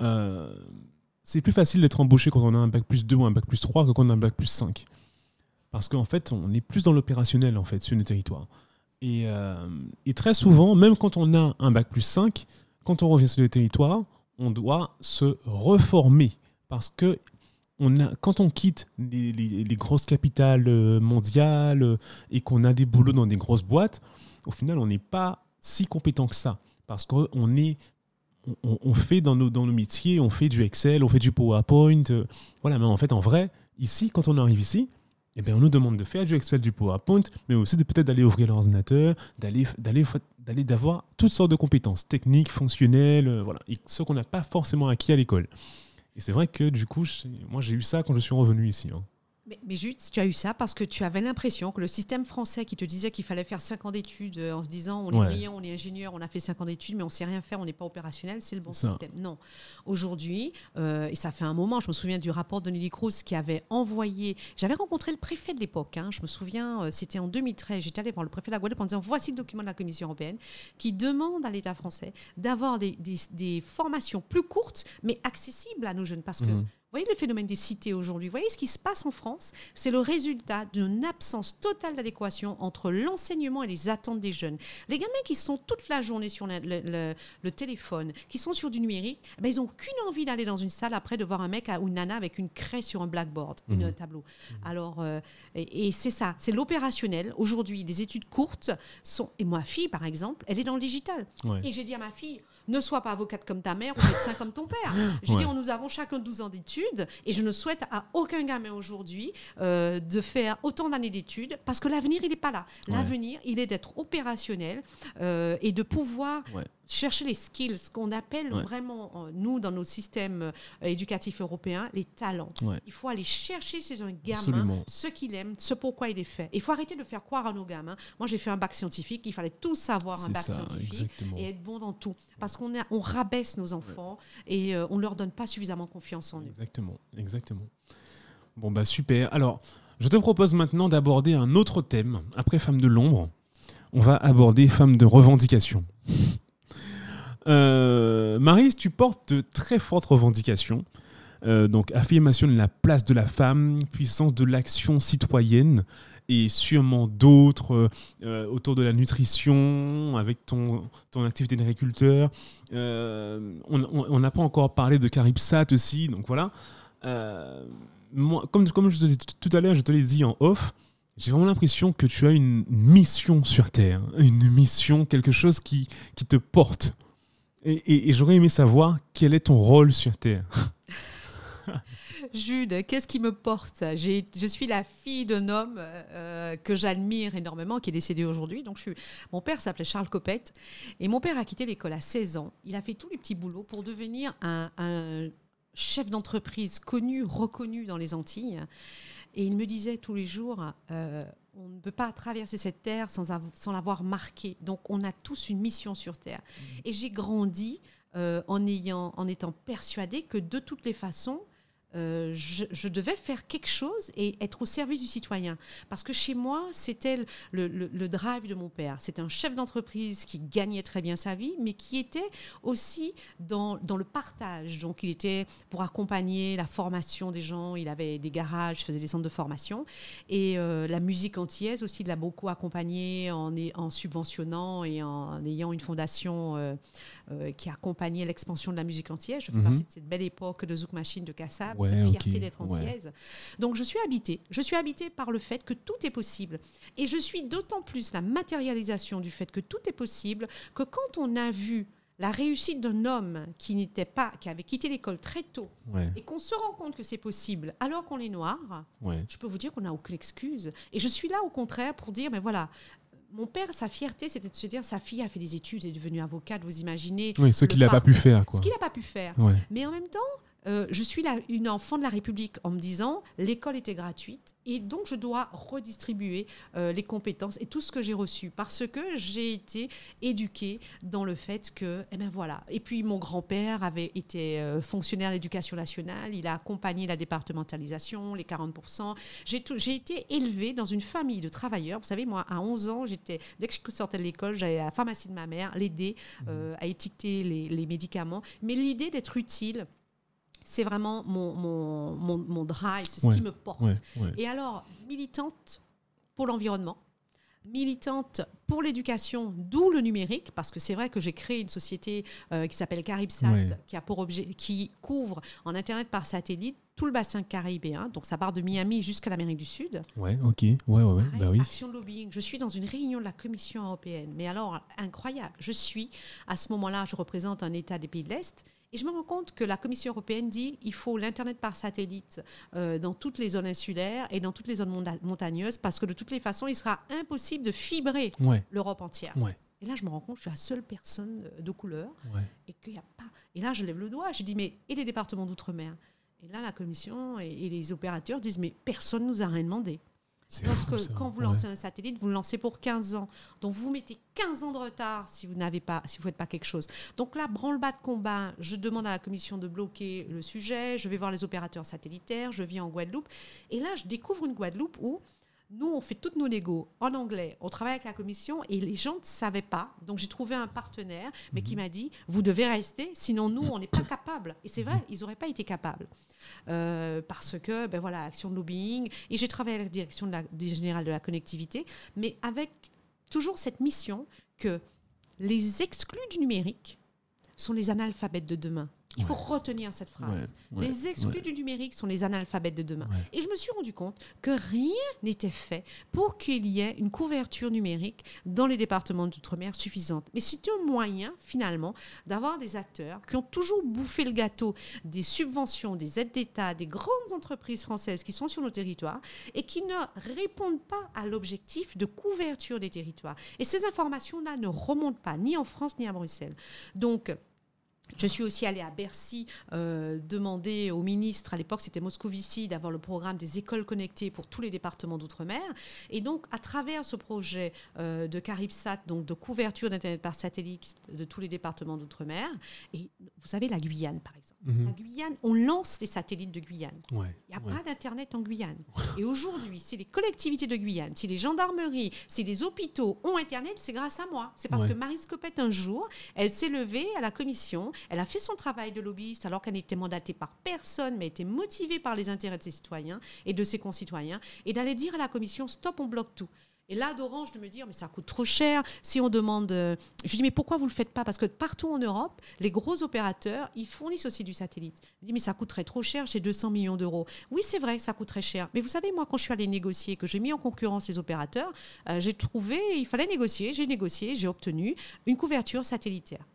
S1: euh, c'est plus facile d'être embauché quand on a un bac plus 2 ou un bac plus 3 que quand on a un bac plus 5. Parce qu'en fait, on est plus dans l'opérationnel en fait sur nos territoires. Et, euh, très souvent, même quand on a un bac plus 5, quand on revient sur le territoire, on doit se reformer. Parce que quand on quitte les, les- les grosses capitales euh, mondiales euh, et qu'on a des boulots dans des grosses boîtes, au final, on n'est pas si compétent que ça. Parce qu'on est, on, fait dans nos, dans nos métiers, on fait du Excel, on fait du PowerPoint. euh, voilà, mais en fait, en vrai, ici, quand on arrive ici, eh bien, on nous demande de faire du Excel, du PowerPoint, mais aussi de peut-être d'aller ouvrir l'ordinateur, d'aller, d'aller, d'aller, d'avoir toutes sortes de compétences techniques, fonctionnelles, euh, voilà, ce qu'on n'a pas forcément acquis à l'école. Et c'est vrai que du coup, moi j'ai eu ça quand je suis revenu ici. hein.
S2: Mais, mais Jude, tu as eu ça parce que tu avais l'impression que le système français qui te disait qu'il fallait faire 5 ans d'études euh, en se disant on est
S1: Ouais.
S2: brillant, on est ingénieur, on a fait 5 ans d'études, mais on sait rien faire, on n'est pas opérationnel, c'est le bon
S1: ça.
S2: système. Non. Aujourd'hui, euh, et ça fait un moment, je me souviens du rapport de Nelly Cruz qui avait envoyé. J'avais rencontré le préfet de l'époque, hein, je me souviens, euh, c'était en 2013, j'étais allée voir le préfet de la Guadeloupe en disant voici le document de la Commission européenne qui demande à l'État français d'avoir des, des- des formations plus courtes, mais accessibles à nos jeunes. Parce que
S1: Mhm.
S2: Vous voyez le phénomène des cités aujourd'hui, vous voyez ce qui se passe en France, c'est le résultat d'une absence totale d'adéquation entre l'enseignement et les attentes des jeunes. Les gamins qui sont toute la journée sur le, le- le- le téléphone, qui sont sur du numérique, eh ben, ils n'ont qu'une envie d'aller dans une salle après de voir un mec ou une nana avec une craie sur un blackboard,
S1: Mhm.
S2: un tableau. Alors, euh, et, et c'est ça, c'est l'opérationnel. Aujourd'hui, des études courtes sont. Et ma fille, par exemple, elle est dans le digital.
S1: Ouais.
S2: Et j'ai dit à ma fille, ne sois pas avocate comme ta mère ou médecin comme ton père. J'ai
S1: Ouais.
S2: dit, nous avons chacun 12 ans d'études et je ne souhaite à aucun gamin aujourd'hui euh, de faire autant d'années d'études parce que l'avenir, il n'est pas là.
S1: Ouais.
S2: L'avenir, il est d'être opérationnel euh, et de pouvoir
S1: Ouais.
S2: Chercher les skills, ce qu'on appelle
S1: Ouais.
S2: vraiment, euh, nous, dans nos systèmes euh, éducatifs européens, les talents.
S1: Ouais.
S2: Il faut aller chercher chez un gamin
S1: Absolument.
S2: ce qu'il aime, ce pourquoi il est fait. Il faut arrêter de faire croire à nos gamins. Moi, j'ai fait un bac scientifique, il fallait tout savoir un bac
S1: ça,
S2: scientifique
S1: exactement.
S2: et être bon dans tout. Parce qu'on on rabaisse nos enfants et euh, on ne leur donne pas suffisamment confiance en eux.
S1: Exactement, exactement. Bon bah super. Alors, je te propose maintenant d'aborder un autre thème. Après Femmes de l'ombre, on va aborder Femmes de revendication. Euh, Marise, tu portes de très fortes revendications. Euh, donc, affirmation de la place de la femme, puissance de l'action citoyenne et sûrement d'autres euh, autour de la nutrition, avec ton, ton activité d'agriculteur. On n'a pas encore parlé de Caripsat aussi, donc voilà. Comme, comme je te dis tout à l'heure, je te l'ai dit en off, j'ai vraiment l'impression que tu as une mission sur Terre, une mission, quelque chose qui, qui te porte. Et, j'aurais aimé savoir quel est ton rôle sur Terre.
S2: Jude, qu'est-ce qui me porte? Je suis la fille d'un homme euh, que j'admire énormément, qui est décédé aujourd'hui. Donc, je suis... Mon père s'appelait Charles Copette. Et mon père a quitté l'école à 16 ans. Il a fait tous les petits boulots pour devenir un chef d'entreprise connu, reconnu dans les Antilles. Et il me disait tous les jours, euh, on ne peut pas traverser cette terre sans, avo- sans l'avoir marqué. Donc on a tous une mission sur terre. Et j'ai grandi euh, en, ayant, en étant persuadée que de toutes les façons, euh, je, je devais faire quelque chose et être au service du citoyen. Parce que chez moi, c'était le, le- le drive de mon père. C'était un chef d'entreprise qui gagnait très bien sa vie, mais qui était aussi dans, dans le partage. Donc, il était pour accompagner la formation des gens. Il avait des garages, faisait des centres de formation. Et euh, la musique antillaise aussi, il l'a beaucoup accompagné en, subventionnant et en ayant une fondation euh, euh, qui accompagnait l'expansion de la musique antillaise. Je fais
S1: Mhm.
S2: partie de cette belle époque de Zouk Machine de Kassab,
S1: Ouais,
S2: cette
S1: ok,
S2: fierté d'être
S1: ouais.
S2: antillaise. Donc je suis habitée. Je suis habitée par le fait que tout est possible. Et je suis d'autant plus la matérialisation du fait que tout est possible que quand on a vu la réussite d'un homme qui n'était pas, qui avait quitté l'école très tôt,
S1: Ouais,
S2: et qu'on se rend compte que c'est possible alors qu'on est noir,
S1: ouais.
S2: je peux vous dire qu'on n'a aucune excuse. Et je suis là au contraire pour dire, mais voilà, mon père, sa fierté, c'était de se dire, sa fille a fait des études, est devenue avocate, vous imaginez
S1: Oui, ce qu'il n'a pas pu faire, quoi.
S2: ce qu'il n'a pas pu faire.
S1: Ouais.
S2: Mais en même temps, euh, je suis une enfant de la République en me disant l'école était gratuite et donc je dois redistribuer euh, les compétences et tout ce que j'ai reçu parce que j'ai été éduquée dans le fait que, eh ben voilà. Et puis mon grand-père avait été euh, fonctionnaire d'éducation nationale, il a accompagné la départementalisation, les 40%. J'ai tout- j'ai été élevée dans une famille de travailleurs. Vous savez, moi, à 11 ans, j'étais dès que je sortais de l'école, j'allais à la pharmacie de ma mère l'aider euh, à étiqueter les, les médicaments. Mais l'idée d'être utile, c'est vraiment mon, mon, mon, mon drive, c'est ce
S1: Ouais,
S2: qui me porte.
S1: Ouais, ouais.
S2: Et alors, militante pour l'environnement, militante pour l'éducation, d'où le numérique, parce que c'est vrai que j'ai créé une société euh, qui s'appelle Caribsat, qui a pour objet, qui couvre en internet par satellite tout le bassin caribéen, donc ça part de Miami jusqu'à l'Amérique du Sud.
S1: Ouais, ok. Ouais, ouais, ouais. Bah oui.
S2: Action lobbying. Je suis dans une réunion de la Commission européenne. Mais alors, incroyable. Je suis, à ce moment-là, je représente un État des pays de l'Est. Et je me rends compte que la Commission européenne dit il faut l'Internet par satellite euh, dans toutes les zones insulaires et dans toutes les zones montagneuses parce que de toutes les façons, il sera impossible de fibrer
S1: Ouais,
S2: l'Europe entière.
S1: ouais,
S2: Et là, je me rends compte que je suis la seule personne de- de couleur
S1: ouais.
S2: et qu'il n'y a pas. Et là, je lève le doigt. Je dis mais et les départements d'outre-mer? Et là, la Commission et, et les opérateurs disent mais personne ne nous a rien demandé. Parce
S1: fou,
S2: que
S1: ça.
S2: quand vous
S1: Ouais.
S2: lancez un satellite, vous le lancez pour 15 ans. Donc vous mettez 15 ans de retard si vous n'avez pas, si vous faites pas quelque chose. Donc là, branle-bas de combat, je demande à la commission de bloquer le sujet, je vais voir les opérateurs satellitaires, je viens en Guadeloupe. Et là, je découvre une Guadeloupe où nous, on fait toutes nos négos en anglais. On travaille avec la commission et les gens ne savaient pas. Donc j'ai trouvé un partenaire, mais qui m'a dit vous devez rester, sinon nous, on n'est pas capables. Et c'est vrai, ils n'auraient pas été capables. Euh, parce que, ben voilà, action de lobbying. Et j'ai travaillé à la direction de la, du général de la connectivité, mais avec toujours cette mission que les exclus du numérique sont les analphabètes de demain. Il faut retenir cette phrase.
S1: Ouais, ouais,
S2: les exclus du numérique sont les analphabètes de demain. Et je me suis rendu compte que rien n'était fait pour qu'il y ait une couverture numérique dans les départements d'outre-mer suffisante. Mais c'est un moyen, finalement, d'avoir des acteurs qui ont toujours bouffé le gâteau des subventions, des aides d'État, des grandes entreprises françaises qui sont sur nos territoires et qui ne répondent pas à l'objectif de couverture des territoires. Et ces informations-là ne remontent pas, ni en France, ni à Bruxelles. Donc, je suis aussi allée à Bercy euh, demander au ministre, à l'époque c'était Moscovici, d'avoir le programme des écoles connectées pour tous les départements d'outre-mer. Et donc, à travers ce projet euh, de Caribsat, donc de couverture d'Internet par satellite de tous les départements d'outre-mer, et vous savez, la Guyane par exemple.
S1: Mhm.
S2: La Guyane, on lance les satellites de Guyane.
S1: Ouais,
S2: Il n'y a
S1: ouais.
S2: pas d'Internet en Guyane. Et aujourd'hui, si les collectivités de Guyane, si les gendarmeries, si les hôpitaux ont Internet, c'est grâce à moi. C'est parce
S1: Ouais.
S2: que Marie Scopette, un jour, elle s'est levée à la commission, elle a fait son travail de lobbyiste alors qu'elle n'était mandatée par personne, mais était motivée par les intérêts de ses citoyens et de ses concitoyens, et d'aller dire à la commission, stop, on bloque tout. Et là, d'Orange, de me dire, mais ça coûte trop cher. Si on demande. euh, Je dis, mais pourquoi vous ne le faites pas? Parce que partout en Europe, les gros opérateurs, ils fournissent aussi du satellite. Je dis, mais ça coûterait trop cher, c'est 200 millions d'euros. Oui, c'est vrai ça coûterait cher. Mais vous savez, moi, quand je suis allée négocier, que j'ai mis en concurrence les opérateurs, euh, j'ai trouvé, il fallait négocier, j'ai négocié, j'ai obtenu une couverture satellitaire.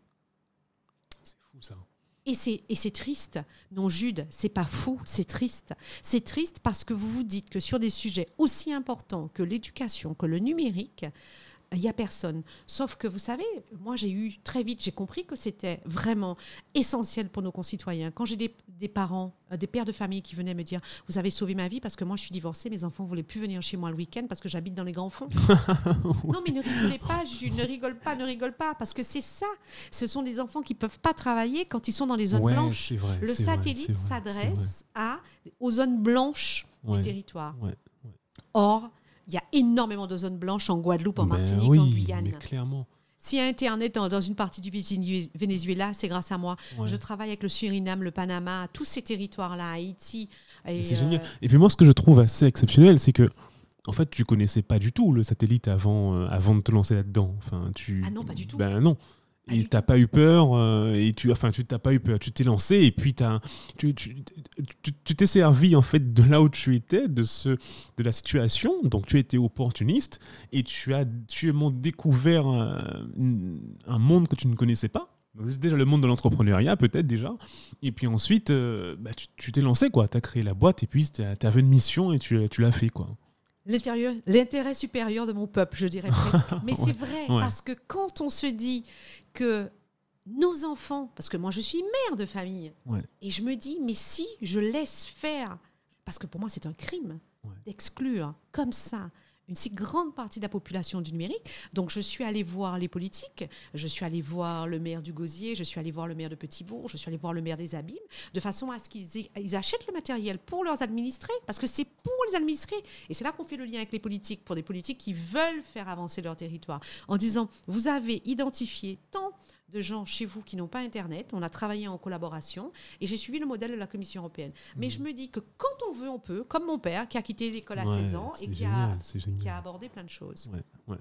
S2: Et c'est, triste. Non, Jude, c'est pas fou, c'est triste. C'est triste parce que vous vous dites que sur des sujets aussi importants que l'éducation, que le numérique, il n'y a personne. Sauf que vous savez, moi j'ai eu très vite, j'ai compris que c'était vraiment essentiel pour nos concitoyens. Quand j'ai des, des parents, euh, des pères de famille qui venaient me dire Vous avez sauvé ma vie parce que moi je suis divorcée, mes enfants ne voulaient plus venir chez moi le week-end parce que j'habite dans les grands fonds. non, mais ne rigolez pas, je ne rigole pas, ne rigole pas, parce que c'est ça. Ce sont des enfants qui ne peuvent pas travailler quand ils sont dans les zones
S1: ouais,
S2: blanches.
S1: vrai.
S2: Le satellite s'adresse à, aux zones blanches du territoire.
S1: ouais,
S2: Or, il y a énormément de zones blanches en Guadeloupe, en
S1: Ben
S2: Martinique,
S1: oui,
S2: en Guyane.
S1: mais clairement.
S2: S'il y a Internet dans, dans une partie du Venezuela, c'est grâce à moi.
S1: Ouais.
S2: Je travaille avec le Suriname, le Panama, tous ces territoires-là, Haïti.
S1: C'est
S2: euh,
S1: génial. Et puis moi, ce que je trouve assez exceptionnel, c'est que, en fait, tu connaissais pas du tout le satellite avant, euh, avant de te lancer là-dedans. Enfin, tu...
S2: Ah non, pas du tout.
S1: Ben non. Et t'as pas eu peur, euh, et tu, enfin, tu t'as pas eu peur. Tu t'es lancé, et puis t'as, tu, tu, tu- tu t'es servi en fait de là où tu étais, de ce, de la situation. Donc tu étais opportuniste, et tu as, tu as découvert un, un monde que tu ne connaissais pas. Donc, Déjà le monde de l'entrepreneuriat peut-être déjà. Et puis ensuite, euh, bah, tu tu t'es lancé quoi. Tu as créé la boîte et puis tu avais une mission et tu, tu l'as fait quoi.
S2: L'intérieur- L'intérêt supérieur de mon peuple, je dirais presque. Mais c'est vrai,
S1: ouais.
S2: parce que quand on se dit que nos enfants, parce que moi je suis mère de famille,
S1: Ouais.
S2: et je me dis, mais si je laisse faire, parce que pour moi c'est un crime
S1: Ouais.
S2: d'exclure comme ça une si grande partie de la population du numérique. Donc je suis allée voir les politiques, je suis allée voir le maire du Gosier, je suis allée voir le maire de Petitbourg, je suis allée voir le maire des Abîmes, de façon à ce qu'ils achètent le matériel pour leurs administrés, parce que c'est pour les administrés. Et c'est là qu'on fait le lien avec les politiques, pour des politiques qui veulent faire avancer leur territoire, en disant, vous avez identifié tant de gens chez vous qui n'ont pas Internet. On a travaillé en collaboration et j'ai suivi le modèle de la Commission européenne. Mais je me dis que quand on veut, on peut, comme mon père qui a quitté l'école à
S1: Ouais,
S2: 16 ans et qui a,
S1: génial, c'est
S2: qui a
S1: génial.
S2: abordé plein de choses.
S1: Ouais, ouais.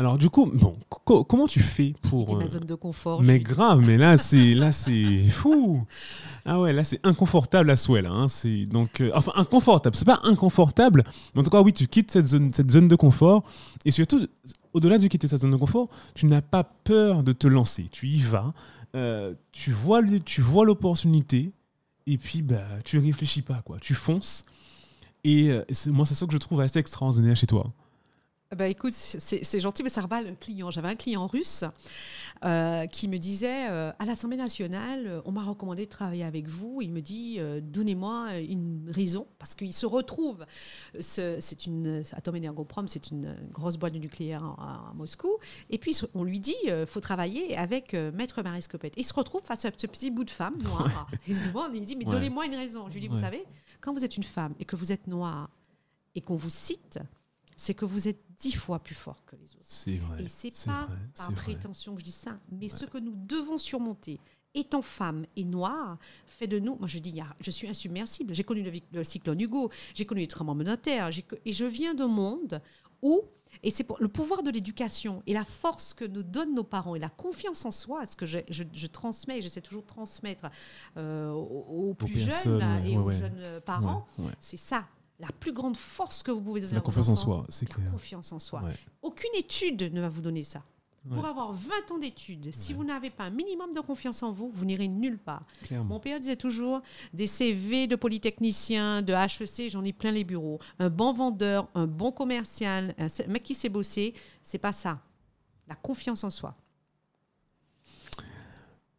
S1: Alors du coup, bon, co- comment tu fais pour
S2: ma
S1: euh,
S2: zone de confort.
S1: Mais grave, mais là c'est là c'est fou. Ah ouais, là c'est inconfortable à souhait là. hein. C'est donc euh, enfin inconfortable. C'est pas inconfortable, mais en tout cas oui, tu quittes cette zone cette zone de confort et surtout au-delà de quitter cette zone de confort, tu n'as pas peur de te lancer. Tu y vas, euh, tu vois tu vois l'opportunité et puis bah tu réfléchis pas quoi, tu fonces. Et euh, moi c'est ça que je trouve assez extraordinaire chez toi.
S2: Bah écoute, c'est gentil, mais ça rebat le client. J'avais un client russe euh, qui me disait euh, à l'Assemblée nationale, euh, on m'a recommandé de travailler avec vous. Il me dit euh, donnez-moi une raison parce qu'il se retrouve. ce- C'est une Atom Energoprom, c'est une grosse boîte de nucléaire à, à Moscou. Et puis on lui dit euh, faut travailler avec Maître Marie Scopette. Il se retrouve face à ce petit bout de femme noire. Et il me demande, il me dit mais donnez-moi une raison. Je lui dis vous
S1: Ouais.
S2: savez, quand vous êtes une femme et que vous êtes noire et qu'on vous cite, c'est que vous êtes dix fois plus fort que les autres.
S1: C'est vrai.
S2: Et c'est pas
S1: vrai,
S2: par
S1: vrai.
S2: prétention que je dis ça, mais ce que nous devons surmonter, étant femme et noire, fait de nous. Moi, je dis, je suis insubmersible. J'ai connu le, cyclone Hugo, j'ai connu les tremblements de terre, j'ai co- et je viens d'un monde où. Et c'est le pouvoir de l'éducation et la force que nous donnent nos parents et la confiance en soi, ce que je, je- je transmets, et j'essaie toujours de transmettre euh, aux, aux plus jeunes et
S1: ouais,
S2: aux
S1: ouais.
S2: jeunes euh, parents, c'est ça. La plus grande force que vous pouvez donner à
S1: la
S2: vos
S1: confiance en soi, c'est
S2: la
S1: clair.
S2: confiance en soi.
S1: Ouais.
S2: Aucune étude ne va vous donner ça. Pour
S1: Ouais.
S2: avoir 20 ans d'études, si vous n'avez pas un minimum de confiance en vous, vous n'irez nulle part.
S1: Clairement.
S2: Mon père disait toujours des CV de polytechnicien, de HEC, j'en ai plein les bureaux. Un bon vendeur, un bon commercial, un mec qui sait bosser, c'est pas ça. La confiance en soi.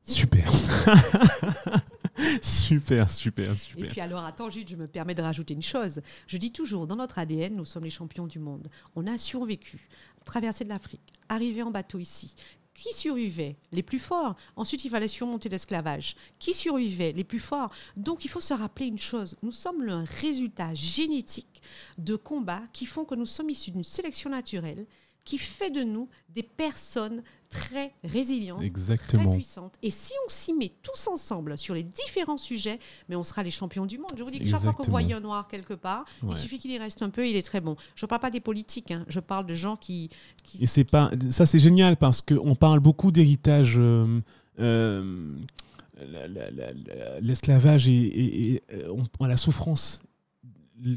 S1: Super. super, super,
S2: Et
S1: super.
S2: puis alors, attends, Jude, je me permets de rajouter une chose. Je dis toujours, dans notre ADN, nous sommes les champions du monde. On a survécu, traversé de l'Afrique, arrivé en bateau ici. Qui survivait Les plus forts. Ensuite, il fallait surmonter l'esclavage. Qui survivait Les plus forts. Donc, il faut se rappeler une chose. Nous sommes le résultat génétique de combats qui font que nous sommes issus d'une sélection naturelle qui fait de nous des personnes très résilientes, très puissantes. Et si on s'y met tous ensemble sur les différents sujets, mais on sera les champions du monde. Je vous dis que chaque fois
S1: Exactement.
S2: voyez un noir quelque part,
S1: Ouais.
S2: il suffit qu'il y reste un peu, il est très bon. Je ne parle pas des politiques, hein, je parle de gens qui... qui
S1: Et c'est pas ça, c'est génial parce qu'on parle beaucoup d'héritage. euh, euh, la- la- la- la- L'esclavage et, et- et, euh, on- la souffrance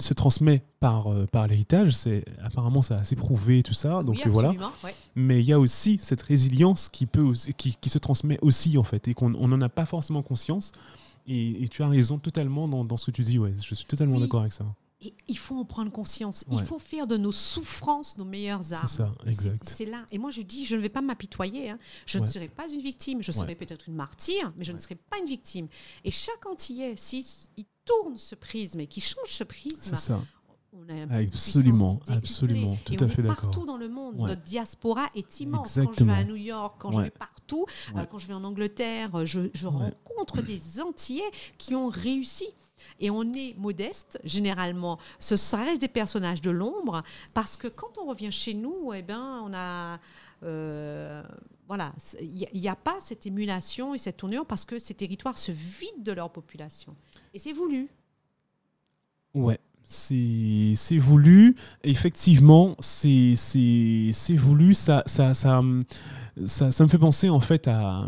S1: se transmet par, euh, par l'héritage. C'est apparemment ça a assez prouvé tout ça. Donc
S2: Oui,
S1: euh, voilà.
S2: ouais.
S1: Mais il y a aussi cette résilience qui peut aussi- qui, qui se transmet aussi en fait et qu'on on n'en a pas forcément conscience. Et, et tu as raison totalement dans, dans ce que tu dis. Ouais, je suis totalement
S2: Oui.
S1: d'accord avec ça.
S2: Et il faut en prendre conscience.
S1: Ouais.
S2: Il faut faire de nos souffrances nos meilleures armes.
S1: ça,
S2: c'est-
S1: exact.
S2: C'est là. Et moi, je dis, je ne vais pas m'apitoyer. hein. Je ne serai pas une victime. Je
S1: Ouais.
S2: serai peut-être une martyre, mais je ne serai pas une victime. Et chaque Antillais, s'il il tourne ce prisme et qu'il change ce prisme,
S1: C'est ça.
S2: on a
S1: Absolument, absolument, tout
S2: Et
S1: à
S2: on
S1: fait d'accord.
S2: partout dans le monde.
S1: Ouais.
S2: Notre diaspora est immense. Quand je vais à New York, quand je vais partout, euh, quand je vais en Angleterre, euh, je, je rencontre des Antillais qui ont réussi. Et on est modeste, généralement. Ce, reste des personnages de l'ombre, parce que quand on revient chez nous, eh ben, on a. euh, voilà, il n'y a, pas cette émulation et cette tournure parce que ces territoires se vident de leur population. Et c'est voulu.
S1: Ouais, c'est voulu. Effectivement, c'est voulu. Ça ça, ça ça ça me fait penser en fait à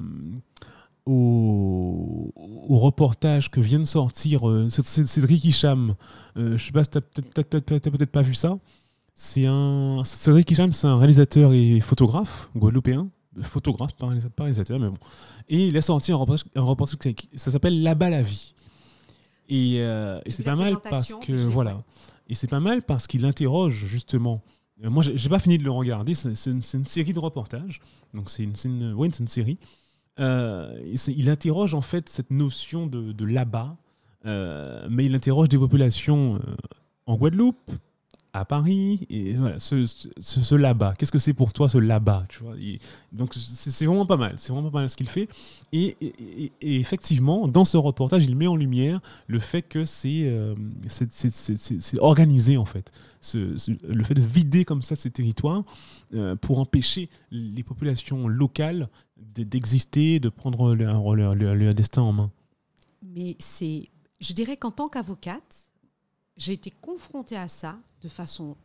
S1: au, au reportage que vient de sortir euh, Céd- Céd- Cédric Hicham. Euh, je sais pas si peut-être t'as- t'as peut-être pas vu ça. C'est un Cédric Hicham, c'est un réalisateur et photographe guadeloupéen, photographe pas réalisa- pas réalisateur, mais bon. Et il a sorti un reportage, un reportage qui- ça s'appelle Là-bas la vie. Et, euh, et c'est pas mal parce que voilà. Et c'est pas mal parce qu'il interroge justement. Euh, Moi, j'ai pas fini de le regarder. C'est une, série de reportages. Donc c'est une, une, ouais, c'est une série. Euh, il interroge en fait cette notion de, là-bas, euh, mais il interroge des populations euh, en Guadeloupe, à Paris, et voilà, ce, ce, là-bas. Qu'est-ce que c'est pour toi ce là-bas tu vois? Donc c'est vraiment pas mal, c'est vraiment pas mal ce qu'il fait. Et, effectivement, dans ce reportage, il met en lumière le fait que c'est euh, organisé en fait. Le fait de vider comme ça ces territoires euh, pour empêcher les populations locales d'exister, de prendre leur, leur- leur- leur destin en main.
S2: Mais c'est, je dirais qu'en tant qu'avocate, j'ai été confrontée à ça de façon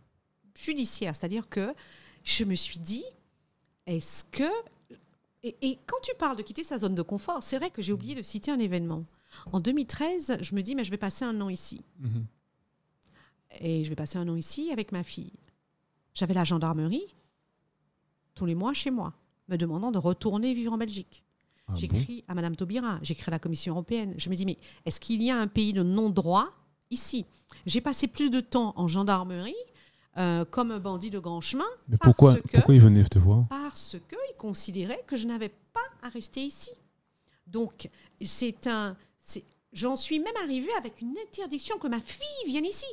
S2: judiciaire. C'est-à-dire que je me suis dit, est-ce que... Et, et quand tu parles de quitter sa zone de confort, c'est vrai que j'ai oublié de citer un événement. En 2013, je me dis, mais je vais passer un an ici. Et je vais passer un an ici avec ma fille. J'avais la gendarmerie tous les mois chez moi, me demandant de retourner vivre en Belgique.
S1: Ah bon?
S2: J'écris à Madame Taubira, j'écris à la Commission européenne. Je me dis, mais est-ce qu'il y a un pays de non-droit ici J'ai passé plus de temps en gendarmerie euh, comme un bandit de grand chemin
S1: Mais pourquoi,
S2: que-
S1: pourquoi ils venaient te voir?
S2: parce qu'ils considéraient que je n'avais pas à rester ici. Donc, c'est un. J'en suis même arrivée avec une interdiction que ma fille vienne ici.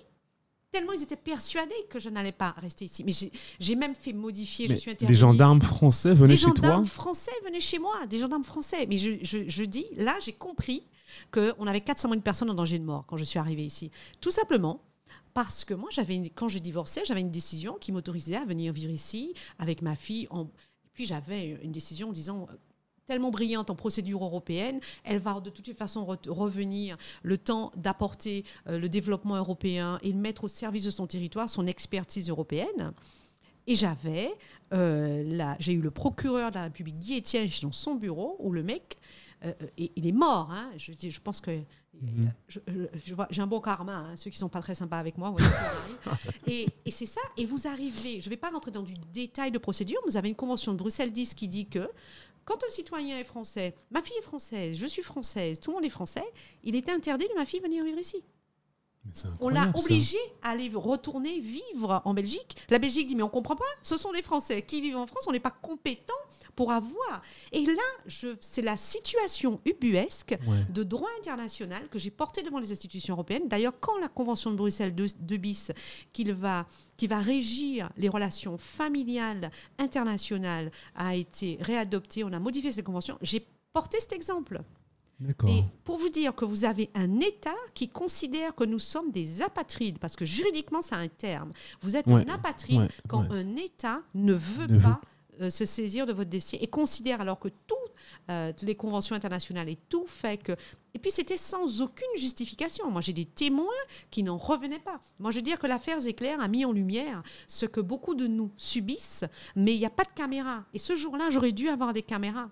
S2: Tellement ils étaient persuadés que je n'allais pas rester ici. Mais j'ai- même fait modifier,
S1: Mais
S2: je suis
S1: Des gendarmes français venaient
S2: Des
S1: chez toi?
S2: gendarmes français venaient chez moi, des gendarmes français. Mais je, je- je dis, là, j'ai compris qu'on avait 400 000 personnes en danger de mort quand je suis arrivée ici. Tout simplement parce que moi, quand je divorçais, j'avais une décision qui m'autorisait à venir vivre ici avec ma fille. Et puis j'avais une décision en disant euh, tellement brillante en procédure européenne, elle va de toutes les façons re- revenir le temps d'apporter euh, le développement européen et de mettre au service de son territoire son expertise européenne. Et j'avais, euh, j'ai eu le procureur de la République Guy Etienne dans son bureau où le mec, euh, euh, et il est mort. hein. je, pense que
S1: Mhm.
S2: vois- j'ai un bon karma. hein. Ceux qui sont pas très sympas avec moi, voilà et, et c'est ça. Et vous arrivez, je ne vais pas rentrer dans du détail de procédure. Vous avez une convention de Bruxelles 10 qui dit que quand un citoyen est français, ma fille est française, je suis française, tout le monde est français, il est interdit de ma fille venir vivre ici. On l'a
S1: ça.
S2: obligé à aller retourner vivre en Belgique. La Belgique dit mais on comprend pas. Ce sont des Français qui vivent en France. On n'est pas compétents pour avoir. Et là, c'est la situation ubuesque
S1: Ouais.
S2: de droit international que j'ai porté devant les institutions européennes. D'ailleurs, quand la Convention de Bruxelles 2, 2 bis, qu'il va, qui va régir les relations familiales internationales, a été réadoptée, on a modifié cette convention, j'ai porté cet exemple. Et pour vous dire que vous avez un État qui considère que nous sommes des apatrides, parce que juridiquement, c'est un terme. Vous êtes
S1: Ouais,
S2: un apatride
S1: ouais,
S2: quand
S1: ouais.
S2: un État ne veut
S1: Ne
S2: pas se saisir de votre dossier et considère alors que toutes euh, les conventions internationales et tout fait que... Et puis c'était sans aucune justification. Moi j'ai des témoins qui n'en revenaient pas. Moi je veux dire que l'affaire Zéclair a mis en lumière ce que beaucoup de nous subissent, mais il n'y a pas de caméra. Et ce jour-là, j'aurais dû avoir des caméras.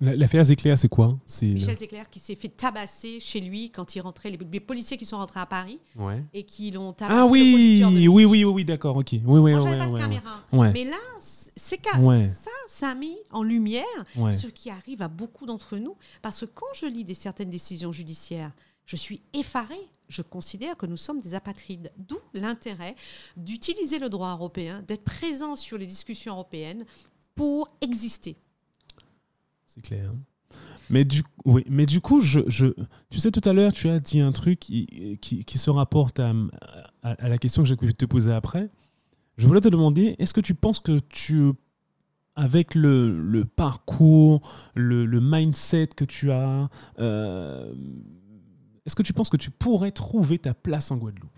S1: La- L'affaire Zéclair, c'est quoi? C'est
S2: Michel Zéclair qui s'est fait tabasser chez lui quand il rentrait, les, les policiers qui sont rentrés à Paris
S1: Ouais.
S2: et qui l'ont tabassé.
S1: Ah oui, oui, oui, oui, oui, d'accord, ok. Oui, oui,
S2: Moi,
S1: oui,
S2: j'avais pas
S1: oui,
S2: de caméra.
S1: Ouais.
S2: Mais là, c'est
S1: Ouais.
S2: ça, ça a mis en lumière
S1: Ouais.
S2: ce qui arrive à beaucoup d'entre nous. Parce que quand je lis des certaines décisions judiciaires, je suis effarée. Je considère que nous sommes des apatrides. D'où l'intérêt d'utiliser le droit européen, d'être présent sur les discussions européennes pour exister.
S1: C'est clair. Mais du, oui, mais du coup, je, je, tu sais, tout à l'heure, tu as dit un truc qui, qui, se rapporte à, à, la question que je vais te poser après. Je voulais te demander, est-ce que tu penses que tu, avec le, le parcours, le, le mindset que tu as, euh, est-ce que tu penses que tu pourrais trouver ta place en Guadeloupe?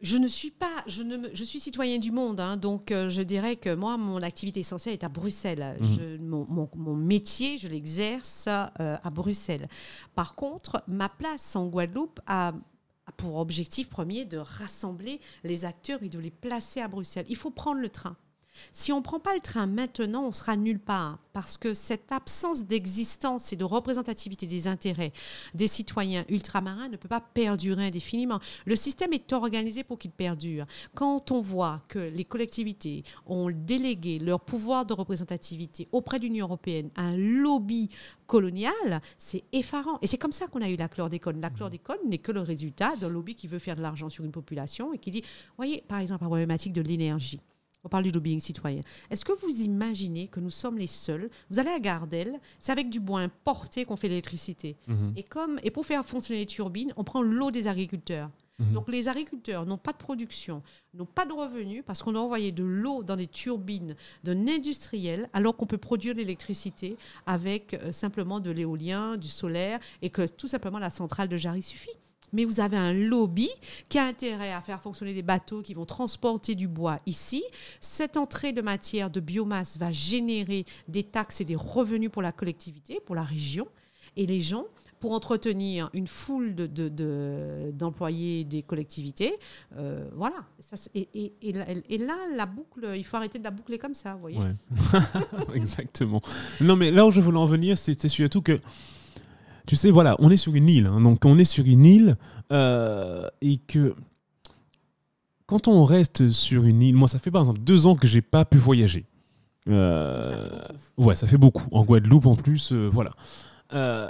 S2: Je ne suis pas, je ne, je suis citoyen du monde, hein, donc euh, je dirais que moi, mon activité essentielle est à Bruxelles. Je- mon, mon- mon métier, je l'exerce euh, à Bruxelles. Par contre, ma place en Guadeloupe a pour objectif premier de rassembler les acteurs et de les placer à Bruxelles. Il faut prendre le train. Si on ne prend pas le train maintenant, on sera nulle part. Parce que cette absence d'existence et de représentativité des intérêts des citoyens ultramarins ne peut pas perdurer indéfiniment. Le système est organisé pour qu'il perdure. Quand on voit que les collectivités ont délégué leur pouvoir de représentativité auprès de l'Union européenne à un lobby colonial, c'est effarant. Et c'est comme ça qu'on a eu la chlordécone. La chlordécone n'est que le résultat d'un lobby qui veut faire de l'argent sur une population et qui dit, voyez, par exemple, la problématique de l'énergie. On parle du lobbying citoyen. Est-ce que vous imaginez que nous sommes les seuls Vous allez à Gardel, c'est avec du bois importé qu'on fait l'électricité.
S1: Mhm.
S2: Et, comme, et pour faire fonctionner les turbines, on prend l'eau des agriculteurs.
S1: Mhm.
S2: Donc les agriculteurs n'ont pas de production, n'ont pas de revenus parce qu'on a envoyé de l'eau dans des turbines d'un industriel alors qu'on peut produire l'électricité avec euh, simplement de l'éolien, du solaire et que tout simplement la centrale de Jarry suffit. Mais vous avez un lobby qui a intérêt à faire fonctionner des bateaux qui vont transporter du bois ici. Cette entrée de matière de biomasse va générer des taxes et des revenus pour la collectivité, pour la région. Et les gens, pour entretenir une foule de- de- de- d'employés des collectivités, euh, voilà. Et, là, la boucle, il faut arrêter de la boucler comme ça, vous voyez.
S1: Ouais. Exactement. Non, mais là où je voulais en venir, c'est surtout que, tu sais, voilà, on est sur une île. hein, donc, on est sur une île euh, et que quand on reste sur une île, moi, ça fait par exemple deux ans que j'ai pas pu voyager. Euh,
S2: Ça,
S1: ouais, ça fait beaucoup. En Guadeloupe, en plus, euh, voilà.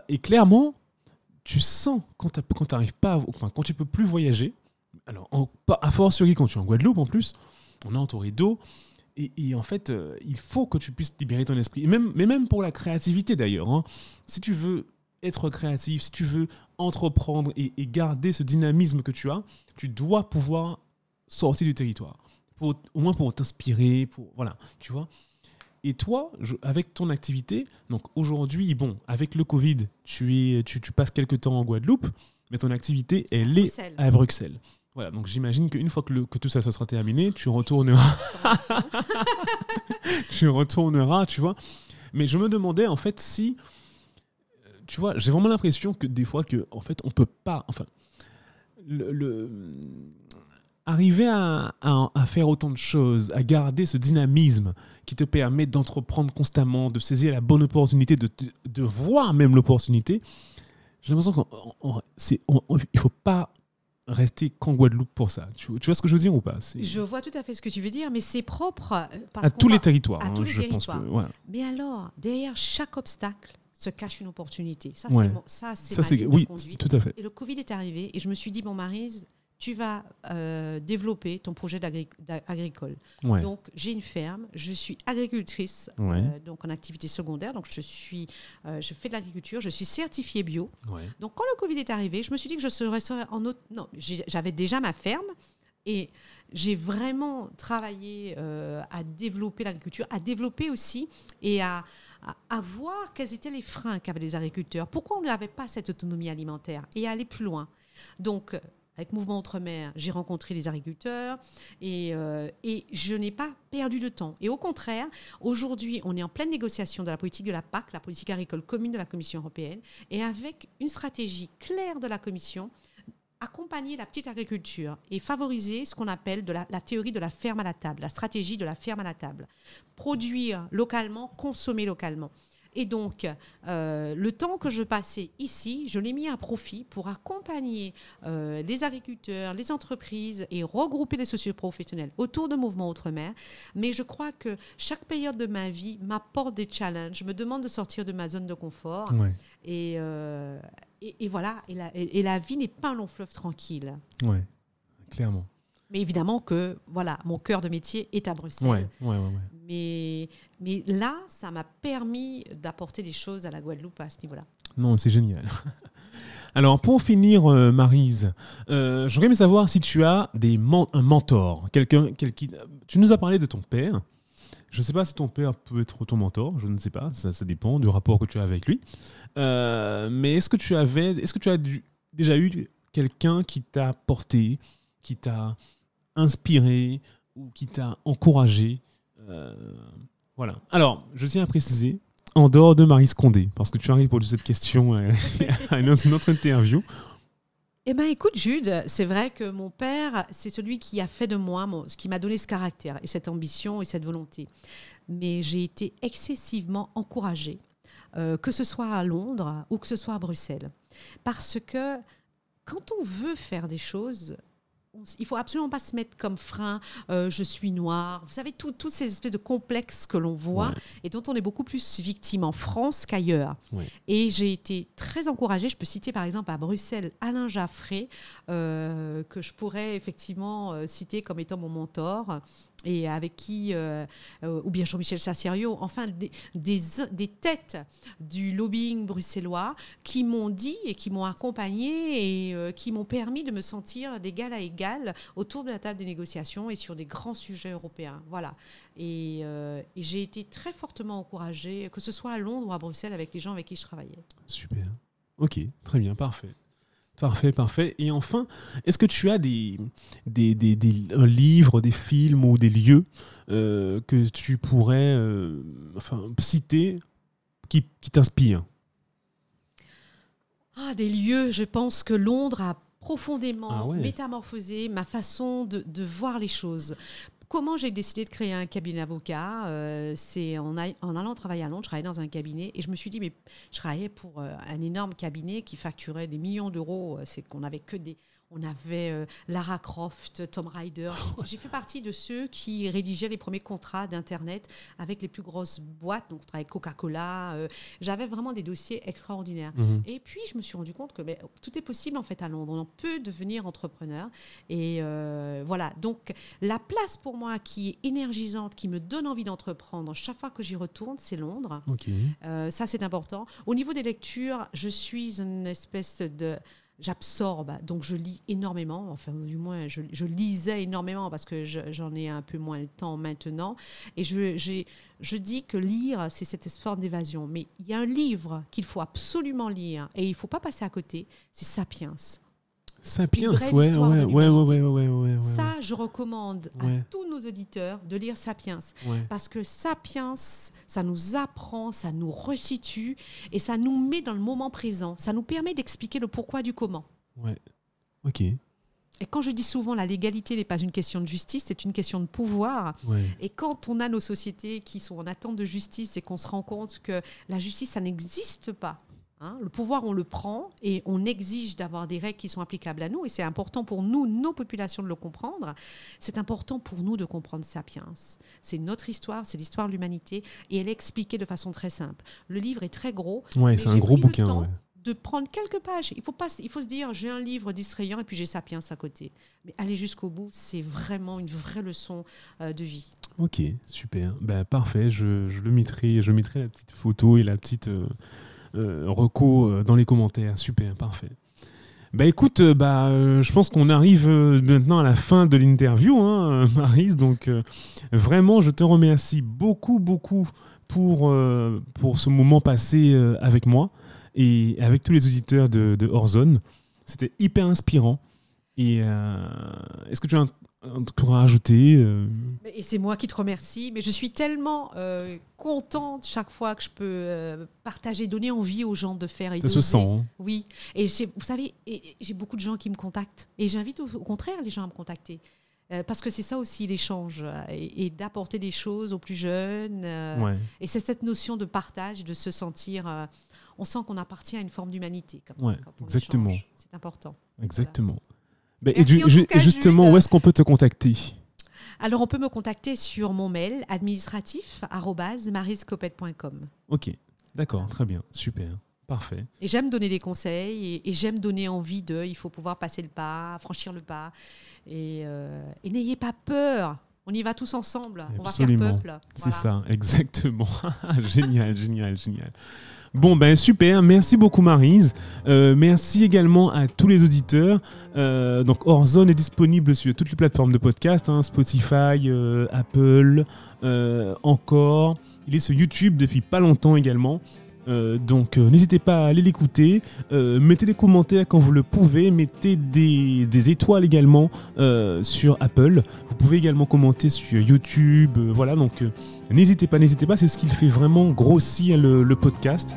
S1: Et clairement, tu sens quand tu n'arrives pas, à- enfin, quand tu peux plus voyager. Alors, en, à fortiori quand tu es en Guadeloupe, en plus, on est entouré d'eau. Et, et en fait, euh, il faut que tu puisses libérer ton esprit. Et même, mais même pour la créativité d'ailleurs. hein. Si tu veux être créatif, si tu veux entreprendre et, et garder ce dynamisme que tu as, tu dois pouvoir sortir du territoire. Pour- au moins pour t'inspirer, pour voilà, tu vois. Et toi, je- avec ton activité, donc aujourd'hui, bon, avec le Covid, tu, es, tu, tu passes quelques temps en Guadeloupe, mais ton activité, elle est
S2: Bruxelles.
S1: à Bruxelles. Voilà, donc j'imagine qu'une fois que, le- que tout ça, sera terminé, tu retourneras, tu retourneras, tu vois. Mais je me demandais en fait si, tu vois, j'ai vraiment l'impression que des fois que en fait on peut pas, enfin, le, le- arriver à, à- à faire autant de choses, à garder ce dynamisme qui te permet d'entreprendre constamment, de saisir la bonne opportunité, de, de, de voir même l'opportunité. J'ai l'impression qu'il ne faut pas rester qu'en Guadeloupe pour ça. Tu, tu vois ce que je veux dire ou pas?
S2: Je vois tout à fait ce que tu veux dire, mais c'est propre euh, parce
S1: À tous les territoires.
S2: à
S1: hein,
S2: tous les
S1: je pense que,
S2: territoires. Mais alors, derrière chaque obstacle se cache une opportunité. Ça,
S1: Ouais.
S2: c'est ça, c'est
S1: Ça,
S2: ma
S1: oui,
S2: conduite.
S1: tout à fait.
S2: Et le Covid est arrivé et je me suis dit, bon, Marise, tu vas euh, développer ton projet d'a- agricole.
S1: Ouais.
S2: Donc, j'ai une ferme, je suis agricultrice,
S1: Ouais.
S2: euh, donc en activité secondaire. Donc, je, suis, euh, je fais de l'agriculture, je suis certifiée bio. Donc, quand le Covid est arrivé, je me suis dit que je serais en autre. Non, j'avais déjà ma ferme et j'ai vraiment travaillé à développer l'agriculture, à développer aussi et à, à, voir quels étaient les freins qu'avaient les agriculteurs. Pourquoi on n'avait pas cette autonomie alimentaire et aller plus loin? Donc, avec Mouvement Outre-mer, j'ai rencontré les agriculteurs et, euh, et je n'ai pas perdu de temps. Et au contraire, aujourd'hui, on est en pleine négociation de la politique de la PAC, la politique agricole commune de la Commission européenne, et avec une stratégie claire de la Commission, accompagner la petite agriculture et favoriser ce qu'on appelle de la, la théorie de la ferme à la table, la stratégie de la ferme à la table. Produire localement, consommer localement. Et donc, euh, le temps que je passais ici, je l'ai mis à profit pour accompagner euh, les agriculteurs, les entreprises et regrouper les socioprofessionnels autour de Mouvement Outre-mer. Mais je crois que chaque période de ma vie m'apporte des challenges, me demande de sortir de ma zone de confort.
S1: Ouais.
S2: Et, euh, et, et voilà, et la, et- et la vie n'est pas un long fleuve tranquille.
S1: Ouais. Clairement.
S2: Mais évidemment que voilà, mon cœur de métier est à Bruxelles.
S1: Ouais. Ouais. Ouais.
S2: Mais, mais là, ça m'a permis d'apporter des choses à la Guadeloupe à ce niveau-là.
S1: Non, c'est génial. Alors, pour finir, euh, Marise, euh, j'aurais aimé savoir si tu as des un mentor, quelqu'un, Tu nous as parlé de ton père. Je ne sais pas si ton père peut être ton mentor, je ne sais pas, ça, dépend du rapport que tu as avec lui. Euh, mais est-ce que tu avais, est-ce que tu as déjà eu quelqu'un qui t'a porté, qui t'a inspiré ou qui t'a encouragé Euh, Voilà. Alors, je tiens à préciser, en dehors de Marie Condé, parce que tu as répondu cette question euh, à une autre interview.
S2: Eh bien, écoute, Jude, c'est vrai que mon père, c'est celui qui a fait de moi, ce qui m'a donné ce caractère et cette ambition et cette volonté. Mais j'ai été excessivement encouragée, euh, que ce soit à Londres ou que ce soit à Bruxelles. Parce que quand on veut faire des choses, il faut absolument pas se mettre comme frein. euh, je suis noir. Vous savez tout- toutes ces espèces de complexes que l'on voit
S1: Ouais.
S2: et dont on est beaucoup plus victime en France qu'ailleurs.
S1: Ouais.
S2: Et j'ai été très encouragée. Je peux citer par exemple à Bruxelles Alain Jaffré, euh, que je pourrais effectivement euh, citer comme étant mon mentor et avec qui, euh, euh, ou bien Jean-Michel Chassériau, enfin des, des, des têtes du lobbying bruxellois qui m'ont dit et qui m'ont accompagné et euh, qui m'ont permis de me sentir d'égal à égal autour de la table des négociations et sur des grands sujets européens. Voilà. Et, et j'ai été très fortement encouragée, que ce soit à Londres ou à Bruxelles, avec les gens avec qui je travaillais.
S1: Super. Ok, très bien, parfait. Parfait, parfait. Et enfin, est-ce que tu as des, des, des, des- un livre, des films ou des lieux euh, que tu pourrais euh, enfin, citer qui, qui t'inspirent?
S2: Ah, des lieux, je pense que Londres a profondément
S1: Ah ouais.
S2: métamorphosé ma façon de, de voir les choses. Comment j'ai décidé de créer un cabinet d'avocat euh, C'est en, allant travailler à Londres, je travaillais dans un cabinet et je me suis dit, mais je travaillais pour euh, un énorme cabinet qui facturait des millions d'euros. Euh, C'est qu'on avait que des. On avait euh, Lara Croft, Tom Ryder. J'ai fait partie de ceux qui rédigeaient les premiers contrats d'Internet avec les plus grosses boîtes. Donc, avec Coca-Cola. euh, J'avais vraiment des dossiers extraordinaires.
S1: Mhm.
S2: Et puis, je me suis rendu compte que tout est possible en fait à Londres. On peut devenir entrepreneur. Et euh, voilà. Donc, la place pour moi qui est énergisante, qui me donne envie d'entreprendre chaque fois que j'y retourne, c'est Londres. Ça, c'est important. Au niveau des lectures, je suis une espèce de. J'absorbe, donc je lis énormément, enfin du moins je, lisais énormément parce que je- j'en ai un peu moins le temps maintenant. Et je, je dis que lire, c'est cette forme d'évasion. Mais il y a un livre qu'il faut absolument lire et il ne faut pas passer à côté, c'est Sapiens.
S1: Sapiens, ouais, ouais, ouais, ouais, ouais, ouais,
S2: Ça, je recommande à tous nos auditeurs de lire Sapiens. Parce que Sapiens, ça nous apprend, ça nous resitue et ça nous met dans le moment présent. Ça nous permet d'expliquer le pourquoi du comment.
S1: ouais. Ok.
S2: Et quand je dis souvent la légalité n'est pas une question de justice, c'est une question de pouvoir.
S1: Ouais.
S2: Et quand on a nos sociétés qui sont en attente de justice et qu'on se rend compte que la justice, ça n'existe pas. Hein, le pouvoir, on le prend et on exige d'avoir des règles qui sont applicables à nous. Et c'est important pour nous, nos populations, de le comprendre. C'est important pour nous de comprendre Sapiens. C'est notre histoire, c'est l'histoire de l'humanité. Et elle est expliquée de façon très simple. Le livre est très gros.
S1: Ouais, c'est un gros bouquin. ouais.
S2: de prendre quelques pages. Il faut, pas, il faut se dire, j'ai un livre distrayant et puis j'ai Sapiens à côté. Mais aller jusqu'au bout, c'est vraiment une vraie leçon euh, de vie.
S1: Ok, super. Bah, parfait. Je, je le mettrai, je mettrai la petite photo et la petite euh, reco euh, dans les commentaires. Super, parfait. Bah écoute, euh, bah, euh, je pense qu'on arrive euh, maintenant à la fin de l'interview, hein, Marise. Donc euh, vraiment, je te remercie beaucoup, beaucoup pour, euh, pour ce moment passé euh, avec moi et avec tous les auditeurs de, de Horzone. C'était hyper inspirant. Et euh, est-ce que tu as un, truc à rajouter euh,
S2: Et c'est moi qui te remercie, mais je suis tellement euh, contente chaque fois que je peux euh, partager, donner envie aux gens de faire. Et
S1: Ça se sent. hein.
S2: Oui, et vous savez, j'ai beaucoup de gens qui me contactent, et j'invite au, au contraire les gens à me contacter. Euh, parce que c'est ça aussi l'échange, et, et d'apporter des choses aux plus jeunes.
S1: Ouais.
S2: Et c'est cette notion de partage, de se sentir. on sent qu'on appartient à une forme d'humanité, comme ça,
S1: Ouais,
S2: quand on
S1: exactement.
S2: C'est important.
S1: Exactement. Et, du- ju-
S2: cas,
S1: justement, où est-ce qu'on peut te contacter?
S2: Alors, on peut me contacter sur mon mail administratif@mariscopette.com.
S1: Ok, d'accord, très bien, super, parfait.
S2: Et j'aime donner des conseils et, et j'aime donner envie de. Il faut pouvoir passer le pas, franchir le pas. Et, euh, et n'ayez pas peur. On y va tous ensemble. On va
S1: Absolument.
S2: faire peuple.
S1: C'est ça, exactement. génial, génial, génial. Bon, ben super, merci beaucoup Marise. Euh, merci également à tous les auditeurs. Euh, donc Horzone est disponible sur toutes les plateformes de podcast, hein, Spotify, euh, Apple, encore. Il est sur YouTube depuis pas longtemps également. Euh, donc euh, n'hésitez pas à aller l'écouter. Euh, mettez des commentaires quand vous le pouvez. Mettez des, étoiles également sur Apple. Vous pouvez également commenter sur YouTube. voilà, donc n'hésitez pas, n'hésitez pas. C'est ce qui fait vraiment grossir le, podcast.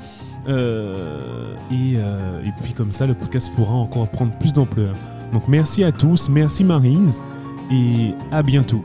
S1: Et, et puis comme ça, le podcast pourra encore prendre plus d'ampleur. Donc merci à tous, merci Marise, et à bientôt.